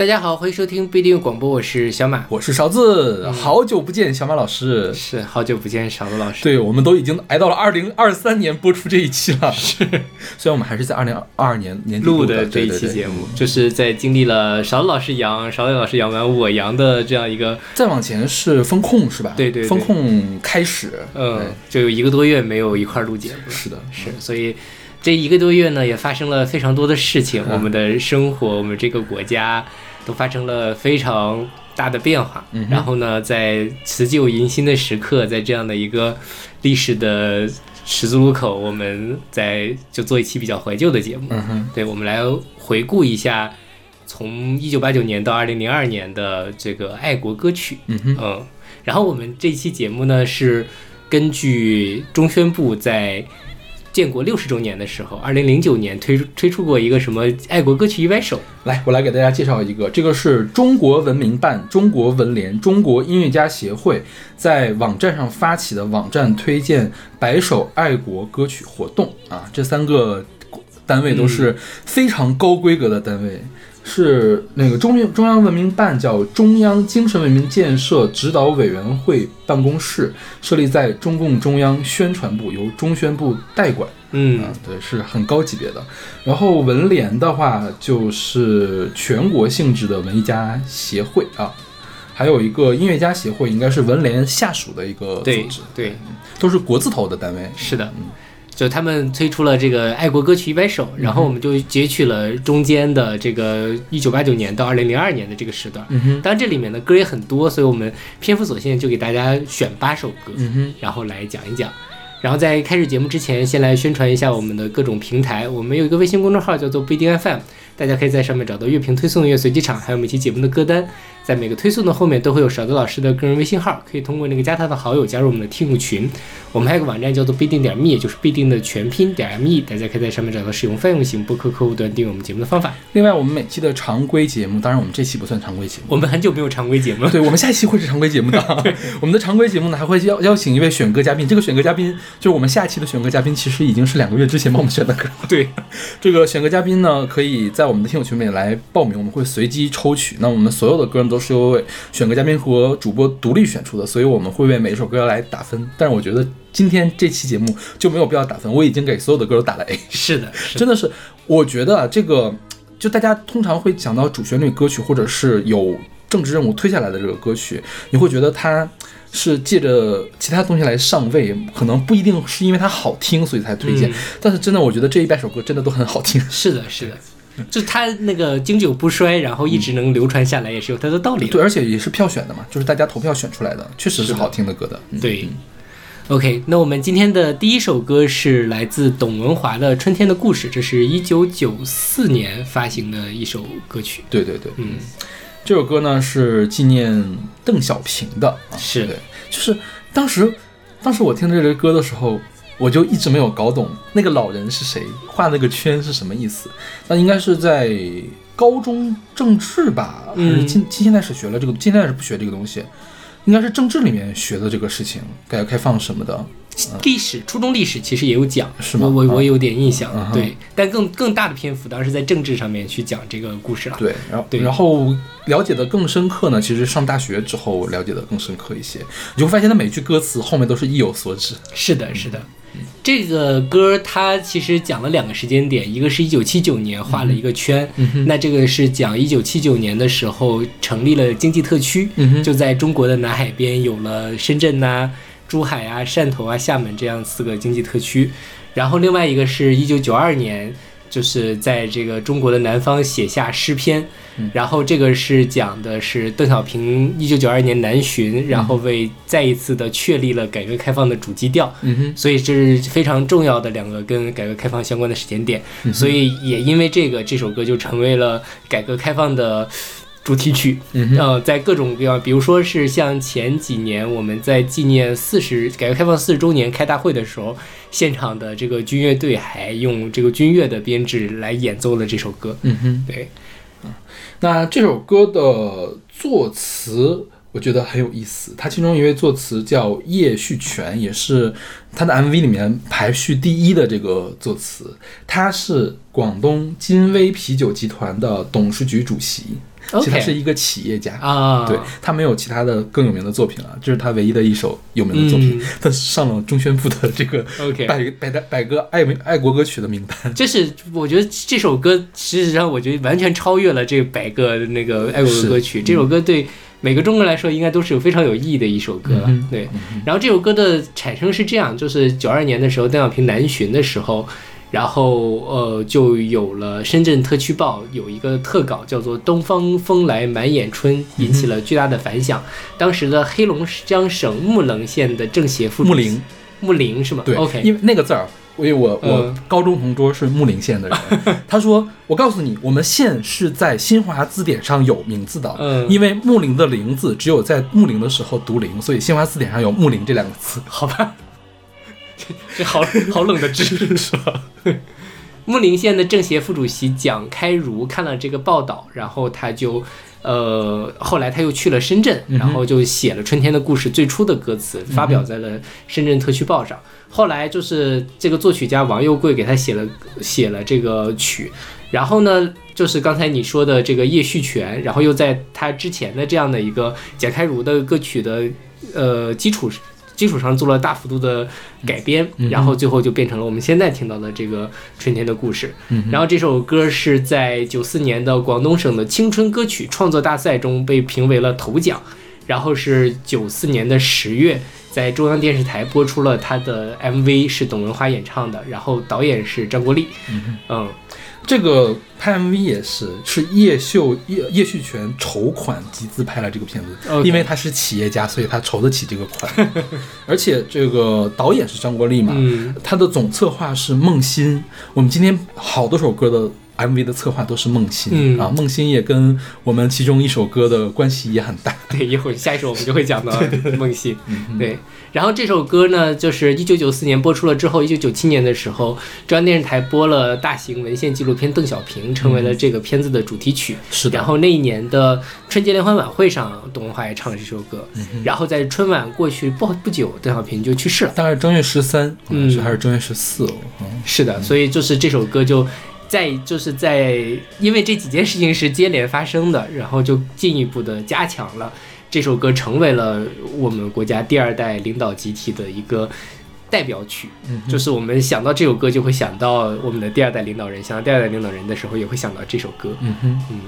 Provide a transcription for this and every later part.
大家好，欢迎收听不一定广播，我是小马，我是勺子，好久不见，小马老师，是好久不见，勺子老师，对我们都已经挨到了二零二三年播出这一期了，是，虽然我们还是在二零二二年年底录的这一期节目，就是在经历了勺子老师阳，勺子老师阳完我阳的这样一个，再往前是风控是吧？对对，风控开始，嗯，就有一个多月没有一块录节目，是的，是，所以。这一个多月呢，也发生了非常多的事情，我们的生活，我们这个国家都发生了非常大的变化。然后呢，在辞旧迎新的时刻，在这样的一个历史的十字路口，我们在就做一期比较怀旧的节目。对，我们来回顾一下从一九八九年到二零零二年的这个爱国歌曲。嗯，然后我们这期节目呢，是根据中宣部在。建国六十周年的时候，二零零九年推出推出过一个什么爱国歌曲一百首。来，我来给大家介绍一个，这个是中国文明办、中国文联、中国音乐家协会在网站上发起的网站推荐百首爱国歌曲活动啊，这三个单位都是非常高规格的单位。是那个中中央文明办叫中央精神文明建设指导委员会办公室，设立在中共中央宣传部，由中宣部代管。嗯，对，是很高级别的。然后文联的话，就是全国性质的文艺家协会啊，还有一个音乐家协会，应该是文联下属的一个组织。对，都是国字头的单位。是的，嗯。就他们推出了这个爱国歌曲一百首，然后我们就截取了中间的这个一九八九年到二零零二年的这个时段。当然这里面的歌也很多，所以我们篇幅所限，就给大家选八首歌，然后来讲一讲。然后在开始节目之前，先来宣传一下我们的各种平台。我们有一个微信公众号叫做不一定 FM，大家可以在上面找到乐评推送、乐随机场，还有每期节目的歌单。在每个推送的后面都会有勺子老师的个人微信号，可以通过那个加他的好友加入我们的听友群。我们还有个网站叫做必定点 me，也就是必定的全拼点 me，大家可以在上面找到使用泛用型播客客户端订阅我们节目的方法。另外，我们每期的常规节目，当然我们这期不算常规节目，我们很久没有常规节目了。对，我们下一期会是常规节目的。我们的常规节目呢，还会邀邀请一位选歌嘉宾。这个选歌嘉宾就是我们下期的选歌嘉宾，其实已经是两个月之前帮我们选的歌。对，这个选歌嘉宾呢，可以在我们的听友群里面来报名，我们会随机抽取。那我们所有的歌呢，都是由选歌嘉宾和主播独立选出的，所以我们会为每一首歌来打分。但是我觉得今天这期节目就没有必要打分，我已经给所有的歌都打了 A。是的，真的是，我觉得这个就大家通常会讲到主旋律歌曲，或者是有政治任务推下来的这个歌曲，你会觉得它是借着其他东西来上位，可能不一定是因为它好听所以才推荐。但是真的，我觉得这一百首歌真的都很好听。是的，是的。就他那个经久不衰，然后一直能流传下来，也是有它的道理。对，而且也是票选的嘛，就是大家投票选出来的，确实是好听的歌的。对，OK，那我们今天的第一首歌是来自董文华的《春天的故事》，这是一九九四年发行的一首歌曲。对对对，嗯，这首歌呢是纪念邓小平的，是对，就是当时，当时我听这个歌的时候。我就一直没有搞懂那个老人是谁，画那个圈是什么意思？那应该是在高中政治吧，还是近近现代史学了这个？近现代史不学这个东西，应该是政治里面学的这个事情，改革开放什么的。历史初中历史其实也有讲，是吗？我我有点印象，对。但更更大的篇幅当然是在政治上面去讲这个故事了。对，然后然后了解的更深刻呢，其实上大学之后了解的更深刻一些，你就会发现它每句歌词后面都是意有所指。是的，是的。这个歌它其实讲了两个时间点，一个是一九七九年画了一个圈，那这个是讲一九七九年的时候成立了经济特区，就在中国的南海边有了深圳呐。珠海啊、汕头啊、厦门这样四个经济特区，然后另外一个是一九九二年，就是在这个中国的南方写下诗篇，然后这个是讲的是邓小平一九九二年南巡，然后为再一次的确立了改革开放的主基调，所以这是非常重要的两个跟改革开放相关的时间点，所以也因为这个，这首歌就成为了改革开放的。主题曲，呃，在各种各样，比如说是像前几年我们在纪念四十改革开放四十周年开大会的时候，现场的这个军乐队还用这个军乐的编制来演奏了这首歌。嗯哼，对，嗯，那这首歌的作词我觉得很有意思，它其中一位作词叫叶旭全，也是他的 MV 里面排序第一的这个作词，他是广东金威啤酒集团的董事局主席。其实他是一个企业家啊，对他没有其他的更有名的作品了，这是他唯一的一首有名的作品。他上了中宣部的这个百百百歌爱爱国歌曲的名单。这是我觉得这首歌事实上我觉得完全超越了这百个那个爱国歌曲。这首歌对每个中国人来说应该都是有非常有意义的一首歌。对，然后这首歌的产生是这样，就是九二年的时候，邓小平南巡的时候。然后，呃，就有了深圳特区报有一个特稿，叫做《东方风来满眼春》，引起了巨大的反响。当时的黑龙江省木棱县的政协副木林，木林是吗？对，OK，因为那个字儿，因为我我高中同桌是木林县的人，他说：“我告诉你，我们县是在新华字典上有名字的，嗯，因为木林的林字只有在木林的时候读林，所以新华字典上有木林这两个字。”好吧。这好好冷的知识吧？木林县的政协副主席蒋开儒看了这个报道，然后他就，呃，后来他又去了深圳，然后就写了《春天的故事》最初的歌词，发表在了深圳特区报上。后来就是这个作曲家王佑贵给他写了写了这个曲，然后呢，就是刚才你说的这个叶旭全，然后又在他之前的这样的一个蒋开儒的歌曲的呃基础。基础上做了大幅度的改编，然后最后就变成了我们现在听到的这个春天的故事。然后这首歌是在九四年的广东省的青春歌曲创作大赛中被评为了头奖，然后是九四年的十月在中央电视台播出了他的 MV，是董文华演唱的，然后导演是张国立。嗯。这个拍 MV 也是，是叶秀叶叶旭全筹款集资拍了这个片子，因为他是企业家，所以他筹得起这个款。而且这个导演是张国立嘛，他的总策划是孟欣。我们今天好多首歌的。MV 的策划都是孟欣啊，孟欣也跟我们其中一首歌的关系也很大。对，一会儿下一首我们就会讲到 孟欣。对，然后这首歌呢，就是一九九四年播出了之后，一九九七年的时候，中央电视台播了大型文献纪录片《邓小平》，成为了这个片子的主题曲。是的。然后那一年的春节联欢晚会上，董文华也唱了这首歌。然后在春晚过去不不久，邓小平就去世了，大概正月十三，嗯，还是正月十四哦。是的，所以就是这首歌就。在就是在，因为这几件事情是接连发生的，然后就进一步的加强了这首歌，成为了我们国家第二代领导集体的一个代表曲。嗯，就是我们想到这首歌，就会想到我们的第二代领导人；想到第二代领导人的时候，也会想到这首歌。嗯哼，嗯，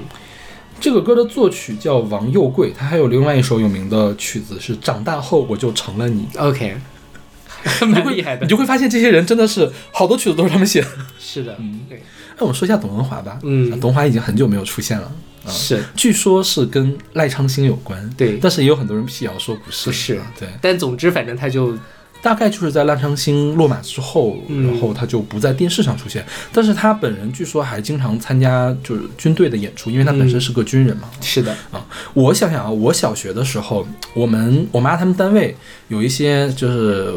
这个歌的作曲叫王佑贵，他还有另外一首有名的曲子是《长大后我就成了你》。OK。蛮厉害的，你就会发现这些人真的是好多曲子都是他们写的。是的，嗯，对。那我们说一下董文华吧。嗯，董文华已经很久没有出现了。啊是，据说是跟赖昌星有关。对，但是也有很多人辟谣说不是。不是，对。但总之，反正他就。大概就是在赖昌星落马之后，然后他就不在电视上出现。但是他本人据说还经常参加就是军队的演出，因为他本身是个军人嘛。是的啊，我想想啊，我小学的时候，我们我妈他们单位有一些就是。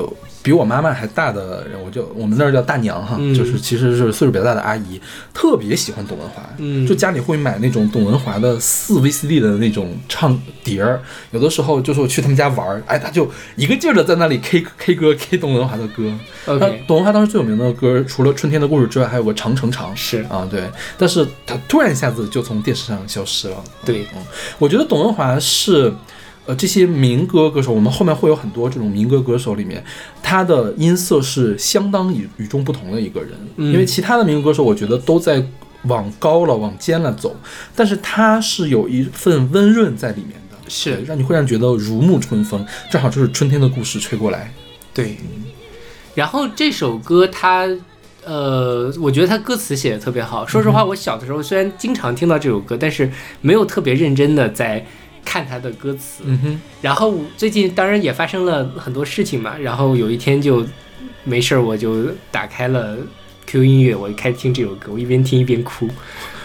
比我妈妈还大的人，我就我们那儿叫大娘哈，就是其实是岁数比较大的阿姨，特别喜欢董文华，就家里会买那种董文华的四 VCD 的那种唱碟儿，有的时候就是我去他们家玩儿，哎，他就一个劲儿的在那里 K K 歌，K 董文华的歌。那董文华当时最有名的歌，除了《春天的故事》之外，还有个《长城长》。是啊，对，但是他突然一下子就从电视上消失了。对，嗯，我觉得董文华是。呃，这些民歌歌手，我们后面会有很多这种民歌歌手里面，他的音色是相当与与众不同的一个人。因为其他的民歌歌手，我觉得都在往高了、往尖了走，但是他是有一份温润在里面的，是让你会让觉得如沐春风，正好就是春天的故事吹过来。对，然后这首歌，它呃，我觉得他歌词写的特别好。说实话，我小的时候虽然经常听到这首歌，但是没有特别认真的在。看他的歌词，然后最近当然也发生了很多事情嘛，然后有一天就没事儿，我就打开了 Q 音乐，我就开始听这首歌，我一边听一边哭。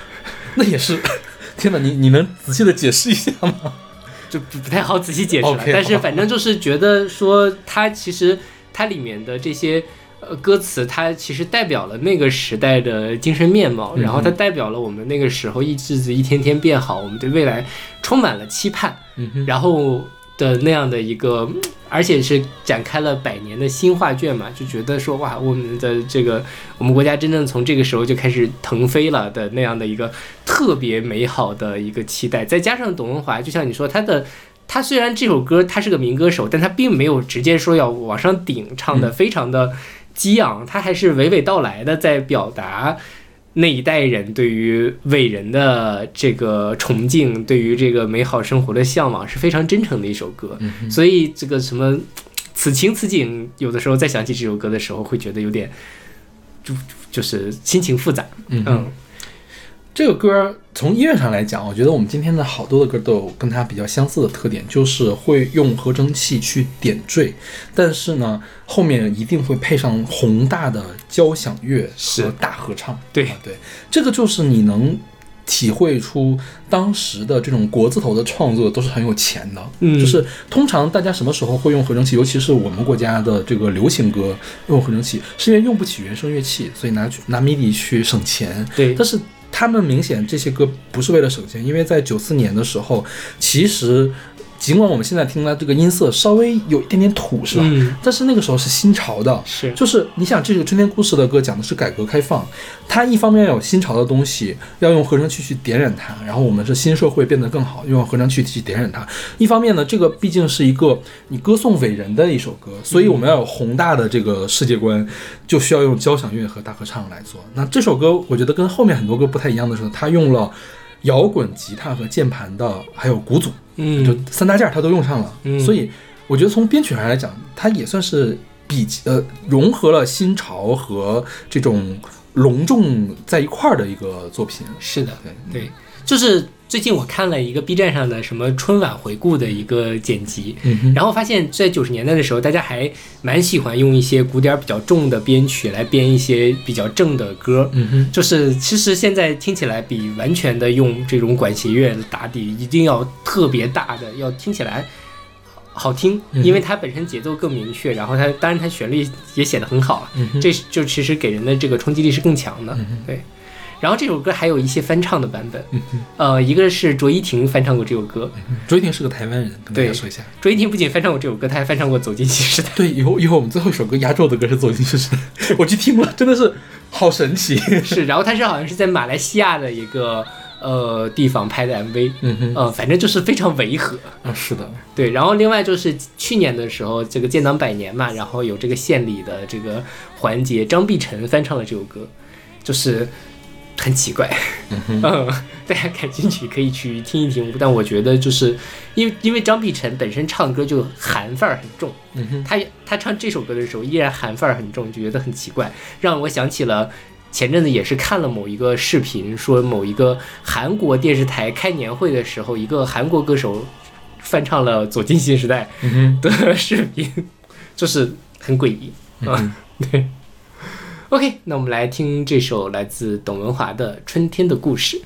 那也是，天哪，你你能仔细的解释一下吗？就不不太好仔细解释了，但是反正就是觉得说它其实它里面的这些。呃，歌词它其实代表了那个时代的精神面貌，然后它代表了我们那个时候一日子一天天变好，我们对未来充满了期盼，然后的那样的一个而且是展开了百年的新画卷嘛，就觉得说哇，我们的这个我们国家真正从这个时候就开始腾飞了的那样的一个特别美好的一个期待。再加上董文华，就像你说，他的他虽然这首歌他是个民歌手，但他并没有直接说要往上顶，唱的非常的激昂，他还是娓娓道来的在表达。那一代人对于伟人的这个崇敬，对于这个美好生活的向往，是非常真诚的一首歌。所以这个什么此情此景，有的时候再想起这首歌的时候，会觉得有点就就是心情复杂。嗯。这个歌从音乐上来讲，我觉得我们今天的好多的歌都有跟它比较相似的特点，就是会用合成器去点缀，但是呢，后面一定会配上宏大的交响乐和大合唱。对对，这个就是你能体会出当时的这种国字头的创作都是很有钱的。嗯，就是通常大家什么时候会用合成器，尤其是我们国家的这个流行歌用合成器，是因为用不起原声乐器，所以拿去拿 MIDI 去省钱。对，但是。他们明显这些歌不是为了省钱，因为在九四年的时候，其实。尽管我们现在听的这个音色稍微有一点点土，是吧？嗯。但是那个时候是新潮的，是。就是你想，这个春天故事的歌讲的是改革开放，它一方面要有新潮的东西，要用合成器去点染它，然后我们是新社会变得更好，用合成器去点染它。一方面呢，这个毕竟是一个你歌颂伟人的一首歌，所以我们要有宏大的这个世界观，就需要用交响乐和大合唱来做。那这首歌我觉得跟后面很多歌不太一样的是，它用了摇滚吉他和键盘的，还有鼓组。嗯，就三大件他都用上了，嗯，所以我觉得从编曲上来讲，它也算是比呃融合了新潮和这种隆重在一块儿的一个作品。是的，对对，就是。最近我看了一个 B 站上的什么春晚回顾的一个剪辑，然后发现，在九十年代的时候，大家还蛮喜欢用一些鼓点比较重的编曲来编一些比较正的歌，就是其实现在听起来比完全的用这种管弦乐打底一定要特别大的，要听起来好听，因为它本身节奏更明确，然后它当然它旋律也写得很好，这就其实给人的这个冲击力是更强的，对。然后这首歌还有一些翻唱的版本，呃，一个是卓依婷翻唱过这首歌，卓依婷是个台湾人，跟大家说一下。卓依婷不仅翻唱过这首歌，她还翻唱过《走进新时代》。对，以后以后我们最后一首歌压轴的歌是《走进新时代》，我去听了，真的是好神奇。是，然后他是好像是在马来西亚的一个呃地方拍的 MV，嗯哼，呃，反正就是非常违和。啊，是的，对。然后另外就是去年的时候，这个建党百年嘛，然后有这个献礼的这个环节，张碧晨翻唱了这首歌，就是。很奇怪，嗯，大家感兴趣可以去听一听。但我觉得就是因为因为张碧晨本身唱歌就韩范儿很重，嗯他他唱这首歌的时候依然韩范儿很重，就觉得很奇怪，让我想起了前阵子也是看了某一个视频，说某一个韩国电视台开年会的时候，一个韩国歌手翻唱了《走进新时代》的视频，就是很诡异。啊，对。OK，那我们来听这首来自董文华的《春天的故事》。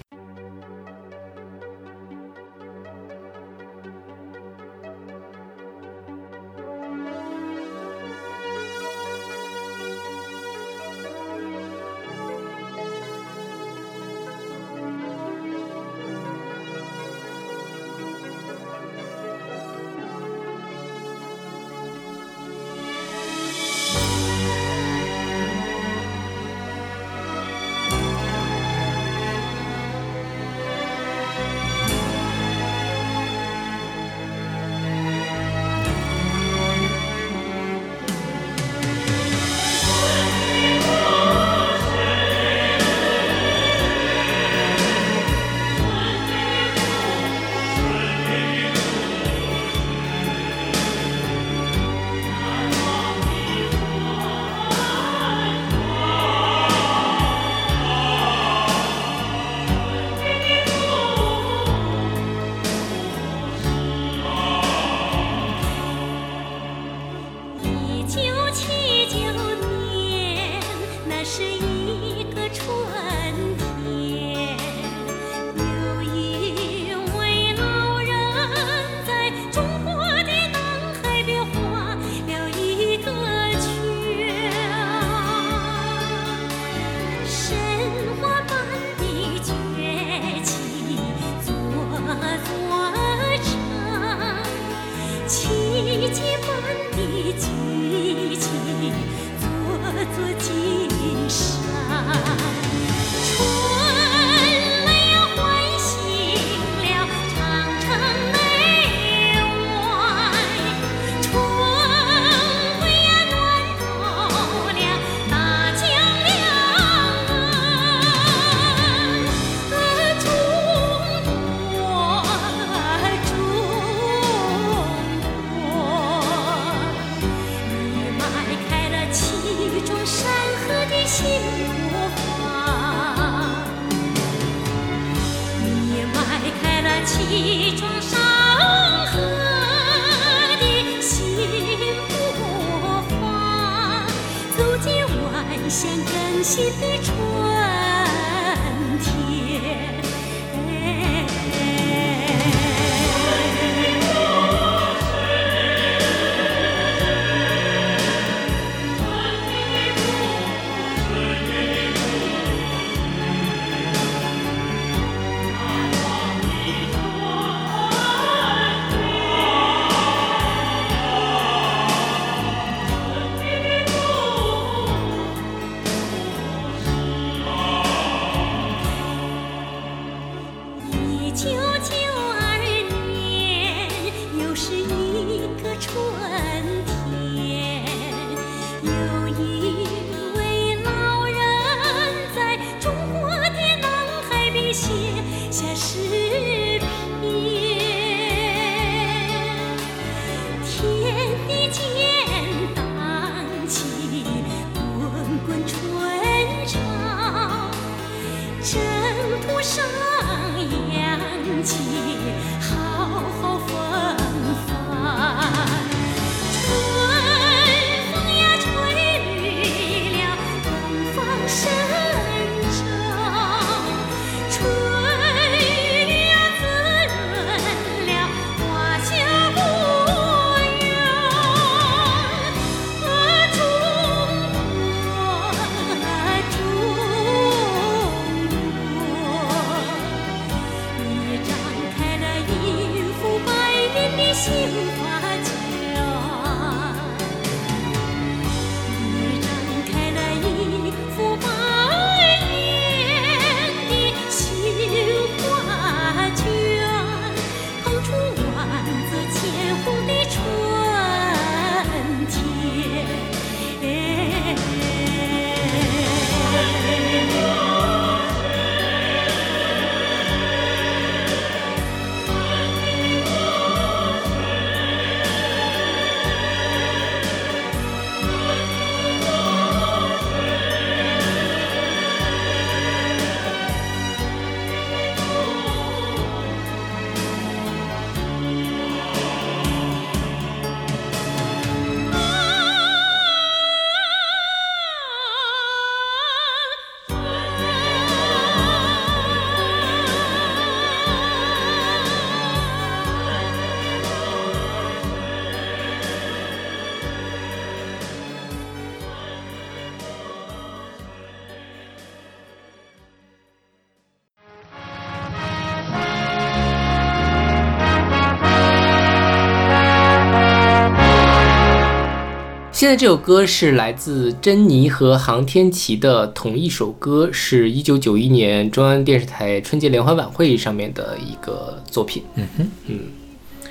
这首歌是来自珍妮和航天琪的同一首歌，是一九九一年中央电视台春节联欢晚会上面的一个作品。嗯哼，嗯，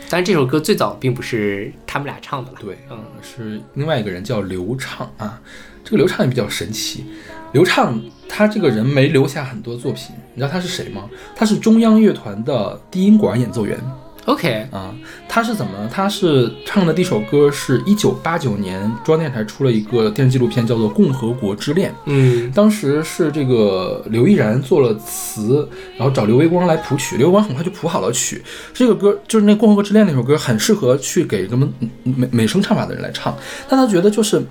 当然这首歌最早并不是他们俩唱的了，对，嗯，是另外一个人叫刘畅啊。这个刘畅也比较神奇，刘畅他这个人没留下很多作品，你知道他是谁吗？他是中央乐团的低音管演奏员。OK 啊，他是怎么？他是唱的第一首歌是一九八九年中央电视台出了一个电视纪录片，叫做《共和国之恋》。嗯，当时是这个刘亦然做了词，然后找刘维光来谱曲，刘维光很快就谱好了曲。这个歌就是那《共和国之恋》那首歌，很适合去给什么美美声唱法的人来唱，但他觉得就是。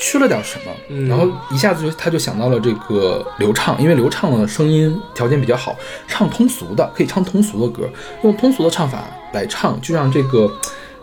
缺了点什么，然后一下子就他就想到了这个刘畅，因为刘畅的声音条件比较好，唱通俗的可以唱通俗的歌，用通俗的唱法来唱，就让这个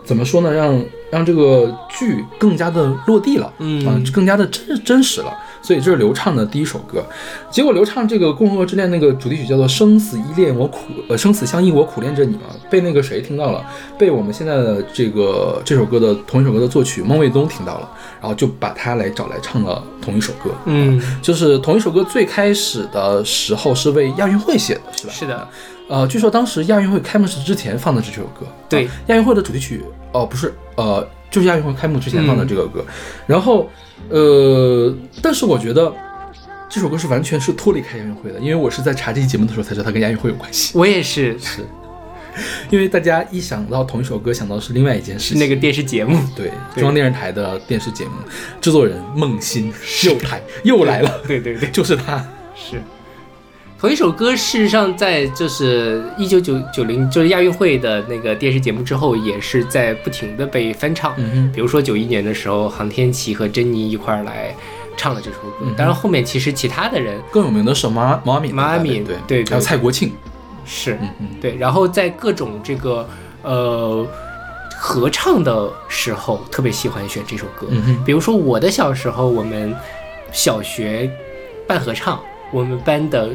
怎么说呢？让让这个剧更加的落地了，嗯啊，更加的真真实了。所以这是刘畅的第一首歌。结果刘畅这个《共和国之恋》那个主题曲叫做《生死依恋我苦呃生死相依我苦恋着你》嘛，被那个谁听到了，被我们现在的这个这首歌的同一首歌的作曲孟卫东听到了，然后就把他来找来唱了同一首歌。嗯，就是同一首歌最开始的时候是为亚运会写的，是吧？是的，呃，据说当时亚运会开幕式之前放的这首歌，对啊亚运会的主题曲，哦，不是，呃，就是亚运会开幕之前放的这个歌。然后，呃，但是我觉得这首歌是完全是脱离开亚运会的，因为我是在查这期节目的时候才知道它跟亚运会有关系。我也是，是，因为大家一想到同一首歌，想到是另外一件事情。那个电视节目，对对中央电视台的电视节目，制作人孟欣又来又来了，对对对，就是他。是。同一首歌，事实上在就是一九九九零就是亚运会的那个电视节目之后，也是在不停的被翻唱。比如说九一年的时候，杭天琪和珍妮一块儿来唱了这首歌。嗯当然后面其实其他的人更有名的是毛毛阿敏的毛阿，敏对对对还有蔡国庆，是嗯嗯。对，然后在各种这个呃合唱的时候，特别喜欢选这首歌。比如说我的小时候，我们小学办合唱，我们班的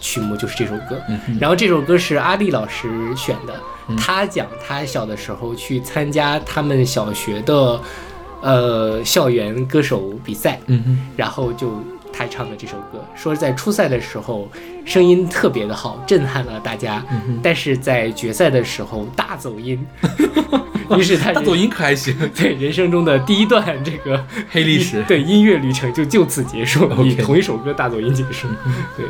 曲目就是这首歌。嗯然后这首歌是阿丽老师选的，嗯他讲他小的时候去参加他们小学的呃校园歌手比赛，嗯然后就他唱的这首歌，说在初赛的时候声音特别的好，震撼了大家，嗯但是在决赛的时候大走音，于是他大走音可还行，对人生中的第一段这个黑历史。对音乐旅程就就此结束，以同一首歌大走音结束。对，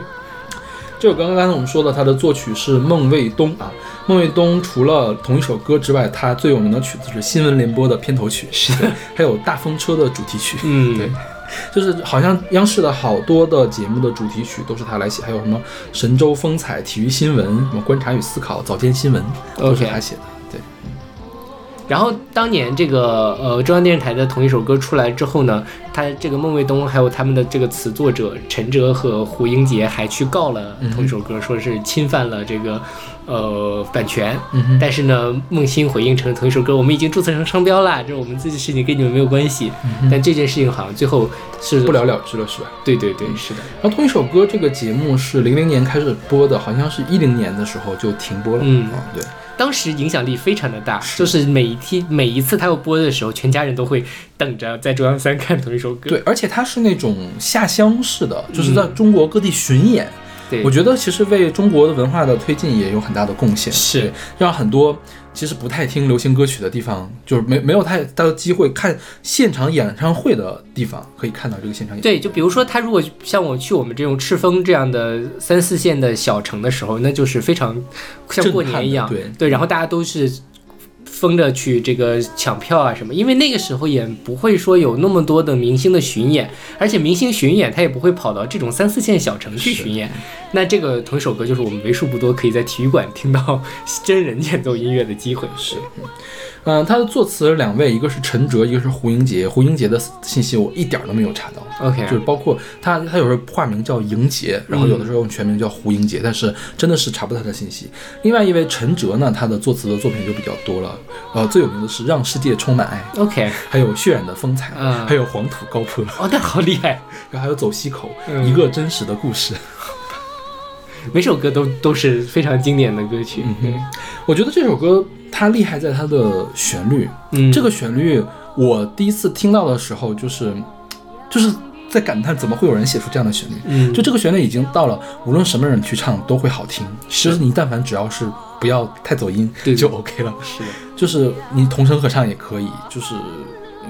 这首歌刚刚才我们说的，它的作曲是孟卫东啊。孟卫东除了同一首歌之外，他最有名的曲子是新闻联播的片头曲，是的，还有大风车的主题曲。嗯，对，就是好像央视的好多的节目的主题曲都是他来写，还有什么神州风采、体育新闻、什么观察与思考、早间新闻都是他写的。对，然后当年这个呃中央电视台的同一首歌出来之后呢，他这个孟卫东还有他们的这个词作者陈哲和胡英杰还去告了同一首歌，说是侵犯了这个呃版权。嗯，但是呢，孟欣回应成同一首歌，我们已经注册成商标啦，这是我们自己的事情，跟你们没有关系。但这件事情好像最后是不了了之了是吧？对对对，是的，然后同一首歌这个节目是零零年开始播的，好像是一零年的时候就停播了。嗯啊，对，当时影响力非常的大，就是每一天每一次他要播的时候，全家人都会等着在中央三看同一首歌。对，而且他是那种下乡式的，就是在嗯。中国各地巡演。对，我觉得其实为中国的文化的推进也有很大的贡献，是。让很多其实不太听流行歌曲的地方，就是没没有太大的机会看现场演唱会的地方，可以看到这个现场演。对，就比如说他如果像我去我们这种赤峰这样的三四线的小城的时候，那就是非常像过年一样，对对然后大家都是疯着去这个抢票啊什么，因为那个时候也不会说有那么多的明星的巡演，而且明星巡演他也不会跑到这种三四线小城去巡演。那这个同一首歌就是我们为数不多可以在体育馆听到真人演奏音乐的机会。是，嗯、他的作词两位，一个是陈哲，一个是胡英杰。胡英杰的信息我一点儿都没有查到。OK，就是包括他，他有时候化名叫莹杰，然后有的时候用全名叫胡英杰，但是真的是查不到他的信息。另外一位陈哲呢，他的作词的作品就比较多了，呃，最有名的是《让世界充满爱》，OK，还有《血染的风采》，嗯还有《黄土高坡》，哦，那好厉害，然后还有《走西口》嗯一个真实的故事。每首歌都都是非常经典的歌曲。嗯我觉得这首歌它厉害在它的旋律，嗯，这个旋律我第一次听到的时候，就是就是在感叹怎么会有人写出这样的旋律。嗯，就这个旋律已经到了，无论什么人去唱都会好听。其实你但凡只要是不要太走音，对就 OK 了。是的，就是你同声合唱也可以，就是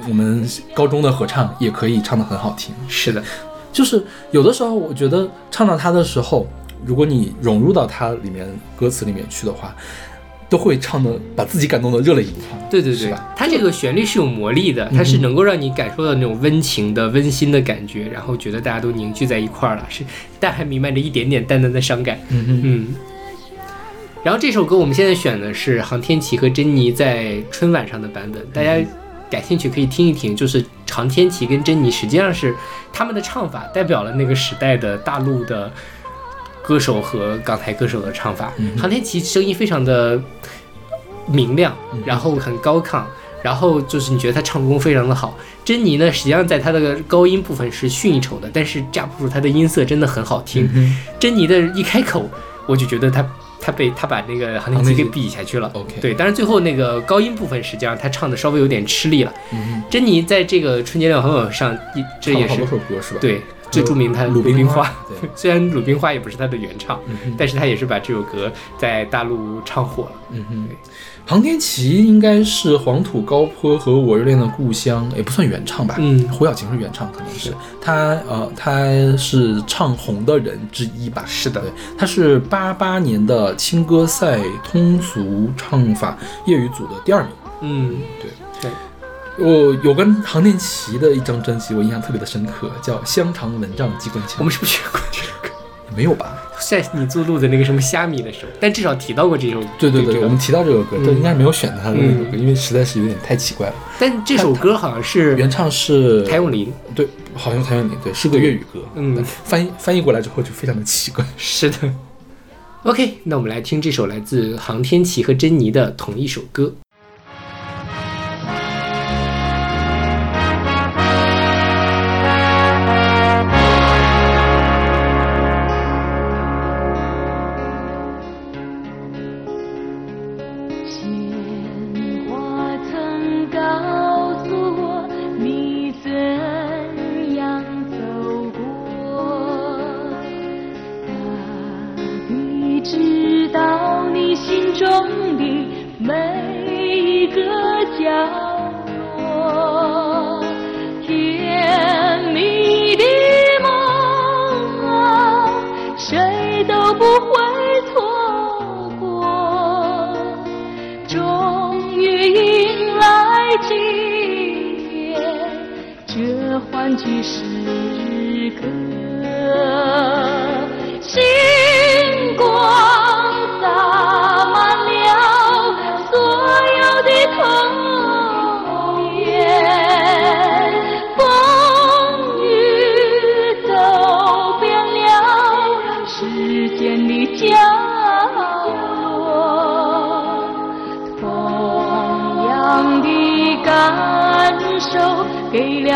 我们高中的合唱也可以唱得很好听。是的，就是有的时候，我觉得唱到它的时候，如果你融入到它里面歌词里面去的话，都会唱的把自己感动的热泪盈眶。对对对，它这个旋律是有魔力的，它是能够让你感受到那种温情的、温馨的感觉，然后觉得大家都凝聚在一块儿了，是，但还弥漫着一点点淡淡的伤感。嗯哼，嗯。然后这首歌我们现在选的是航天琪和珍妮在春晚上的版本，大家感兴趣可以听一听。就是航天琪跟珍妮实际上是他们的唱法代表了那个时代的大陆的歌手和港台歌手的唱法。嗯航天琪声音非常的明亮，然后很高亢。然后就是你觉得他唱功非常的好。珍妮呢，实际上在她的高音部分是逊一筹的，但是架不住她的音色真的很好听。珍妮的一开口，我就觉得她他被他把那个航天器给比下去了。OK，对，但是最后那个高音部分实际上他唱的稍微有点吃力了。珍妮在这个春节联欢晚会上，这也是好多首歌是吧？对。最著名，他鲁冰花，虽然鲁冰花也不是他的原唱，但是他也是把这首歌在大陆唱火了。嗯哼，庞天琪应该是黄土高坡和我热恋的故乡，也不算原唱吧？嗯，胡小晴是原唱，可能是。他，呃，他是唱红的人之一吧？是的，他是八八年的青歌赛通俗唱法业余组的第二名。嗯，对。对。我有跟航天奇的一张专辑，我印象特别的深刻，叫《香肠蚊帐机关枪》。我们是不是学过这首歌？没有吧？在你做录的那个什么虾米的时候，但至少提到过这首。对对对，我们提到这首歌，但应该是没有选他的那首歌，因为实在是有点太奇怪了。但这首歌好像是原唱是谭咏麟，对，好像谭咏麟，对，是个粤语歌。嗯，翻译翻译过来之后就非常的奇怪。是的。OK，那我们来听这首来自航天奇和珍妮的同一首歌。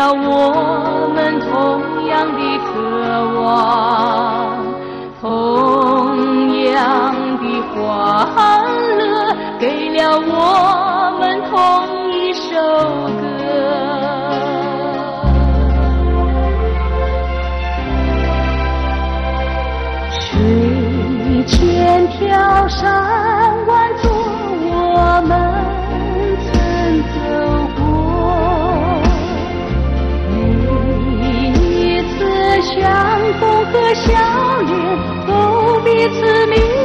把我们同样的渴望，同样的欢乐，给了我们同一首歌。水千条，山。和笑脸都彼此明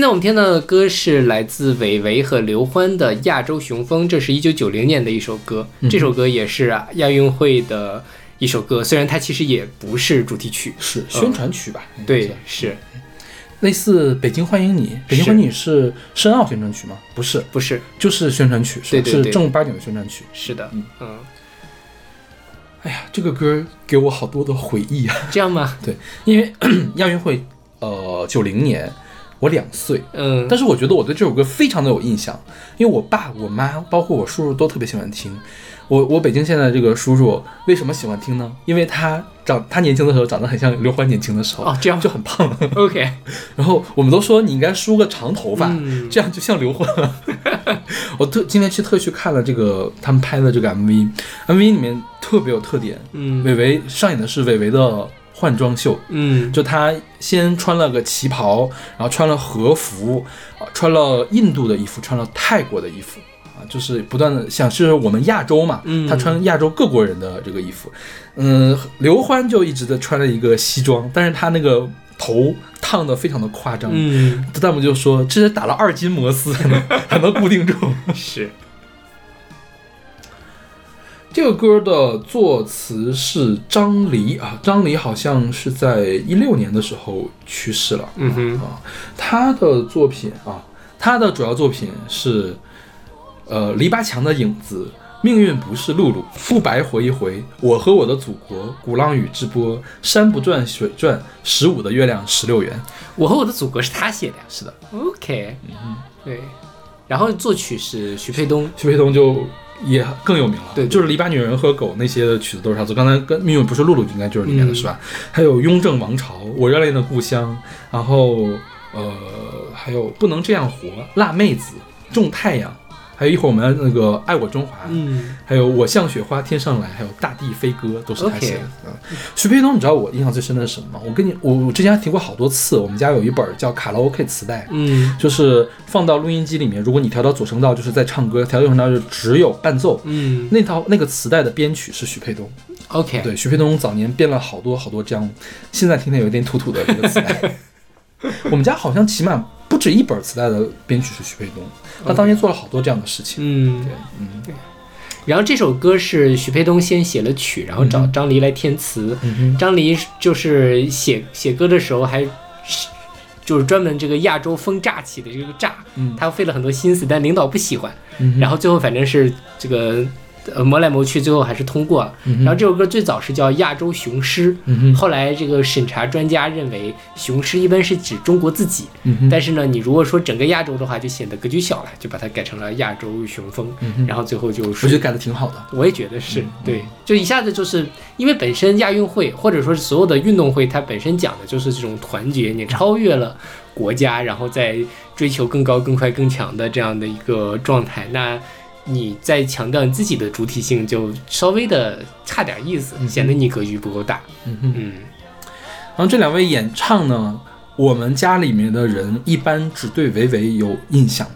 现在我们听到的歌是来自韦唯和刘欢的《亚洲雄风》，这是一九九零年的一首歌。这首歌也是亚运会的一首歌，虽然它其实也不是主题曲，是宣传曲吧？对，是类似《北京欢迎你》。《北京欢迎你》是申奥宣传曲吗？不是，不是，就是宣传曲，对对对，是正儿八经的宣传曲。是的，嗯嗯。哎呀，这个歌给我好多的回忆啊！这样吗？对，因为 亚运会，呃，九零年。我两岁，嗯，但是我觉得我对这首歌非常的有印象，因为我爸、我妈，包括我叔叔都特别喜欢听。我我北京现在这个叔叔为什么喜欢听呢？因为他长他年轻的时候长得很像刘欢年轻的时候，哦，这样就很胖。OK，然后我们都说你应该梳个长头发，这样就像刘欢。我特今天去特去看了这个他们拍的这个 MV，MV 里面特别有特点，嗯，韦唯上演的是韦唯的。换装秀，嗯，就他先穿了个旗袍，然后穿了和服，啊，穿了印度的衣服，穿了泰国的衣服，啊，就是不断的想是我们亚洲嘛，嗯，他穿亚洲各国人的这个衣服，嗯，刘欢就一直在穿了一个西装，但是他那个头烫的非常的夸张，嗯，弹幕就说这是打了二斤摩丝才能才能固定住，是。这个歌的作词是张黎啊，张黎好像是在一六年的时候去世了。嗯哼啊，他的作品啊，他的主要作品是，呃，篱笆墙的影子，命运不是露露，不白活一回，我和我的祖国，鼓浪屿之波，山不转水转，十五的月亮十六圆。我和我的祖国是他写的呀？是的。OK，嗯，对。然后作曲是徐沛东，徐沛东就。也更有名了，对，就是《篱笆女人》和《狗》那些的曲子都是他做。刚才跟命运不是露露，应该就是里面的是吧？还有《雍正王朝》，我热恋的故乡，然后呃，还有不能这样活，辣妹子，种太阳。还有一会儿我们那个爱我中华，嗯，还有我像雪花天上来，还有大地飞歌，都是他写的。嗯，徐沛东，你知道我印象最深的是什么吗？我跟你，我我之前提过好多次，我们家有一本叫卡拉 OK 磁带，嗯，就是放到录音机里面，如果你调到左声道，就是在唱歌；调到右声道就只有伴奏。嗯，那套那个磁带的编曲是徐沛东。OK，对，徐沛东早年编了好多好多张，现在听听有点土土的这个磁带。我们家好像起码不止一本磁带的编曲是徐沛东，他当年做了好多这样的事情。嗯，对，嗯对。然后这首歌是徐沛东先写了曲，然后找张黎来填词。张黎就是写写歌的时候还就是专门这个亚洲风乍起的这个乍，他费了很多心思，但领导不喜欢。然后最后反正是这个。呃，磨来磨去，最后还是通过了。然后这首歌最早是叫《亚洲雄狮》，后来这个审查专家认为，雄狮一般是指中国自己，但是呢，你如果说整个亚洲的话，就显得格局小了，就把它改成了亚洲雄风。然后最后就，我觉得改的挺好的。我也觉得是对，就一下子就是因为本身亚运会或者说是所有的运动会，它本身讲的就是这种团结，你超越了国家，然后再追求更高、更快、更强的这样的一个状态。那你在强调你自己的主体性，就稍微的差点意思，显得你格局不够大。嗯嗯。然后这两位演唱呢，我们家里面的人一般只对维维有印象，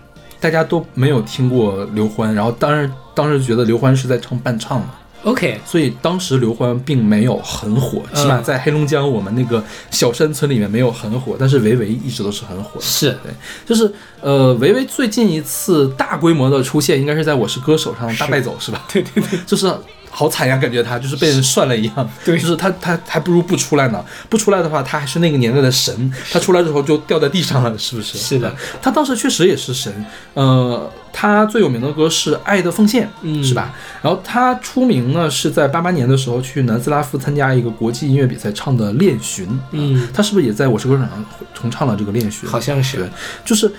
大家都没有听过刘欢。然后当时当时觉得刘欢是在唱伴唱的。OK，所以当时刘欢并没有很火，起码在黑龙江我们那个小山村里面没有很火。但是维维一直都是很火的，是对，就是呃，维维最近一次大规模的出现，应该是在我是歌手上大败走，是吧？对对对，就是。好惨呀，感觉他就是被人涮了一样。对，就是他，他还不如不出来呢。不出来的话，他还是那个年代的神。他出来之后就掉在地上了，是不是？是的，他当时确实也是神。呃，他最有名的歌是《爱的奉献》，是吧？然后他出名呢，是在八八年的时候去南斯拉夫参加一个国际音乐比赛唱的《恋寻》。嗯，他是不是也在我是歌手上重唱了这个《恋寻》？好像是。就是。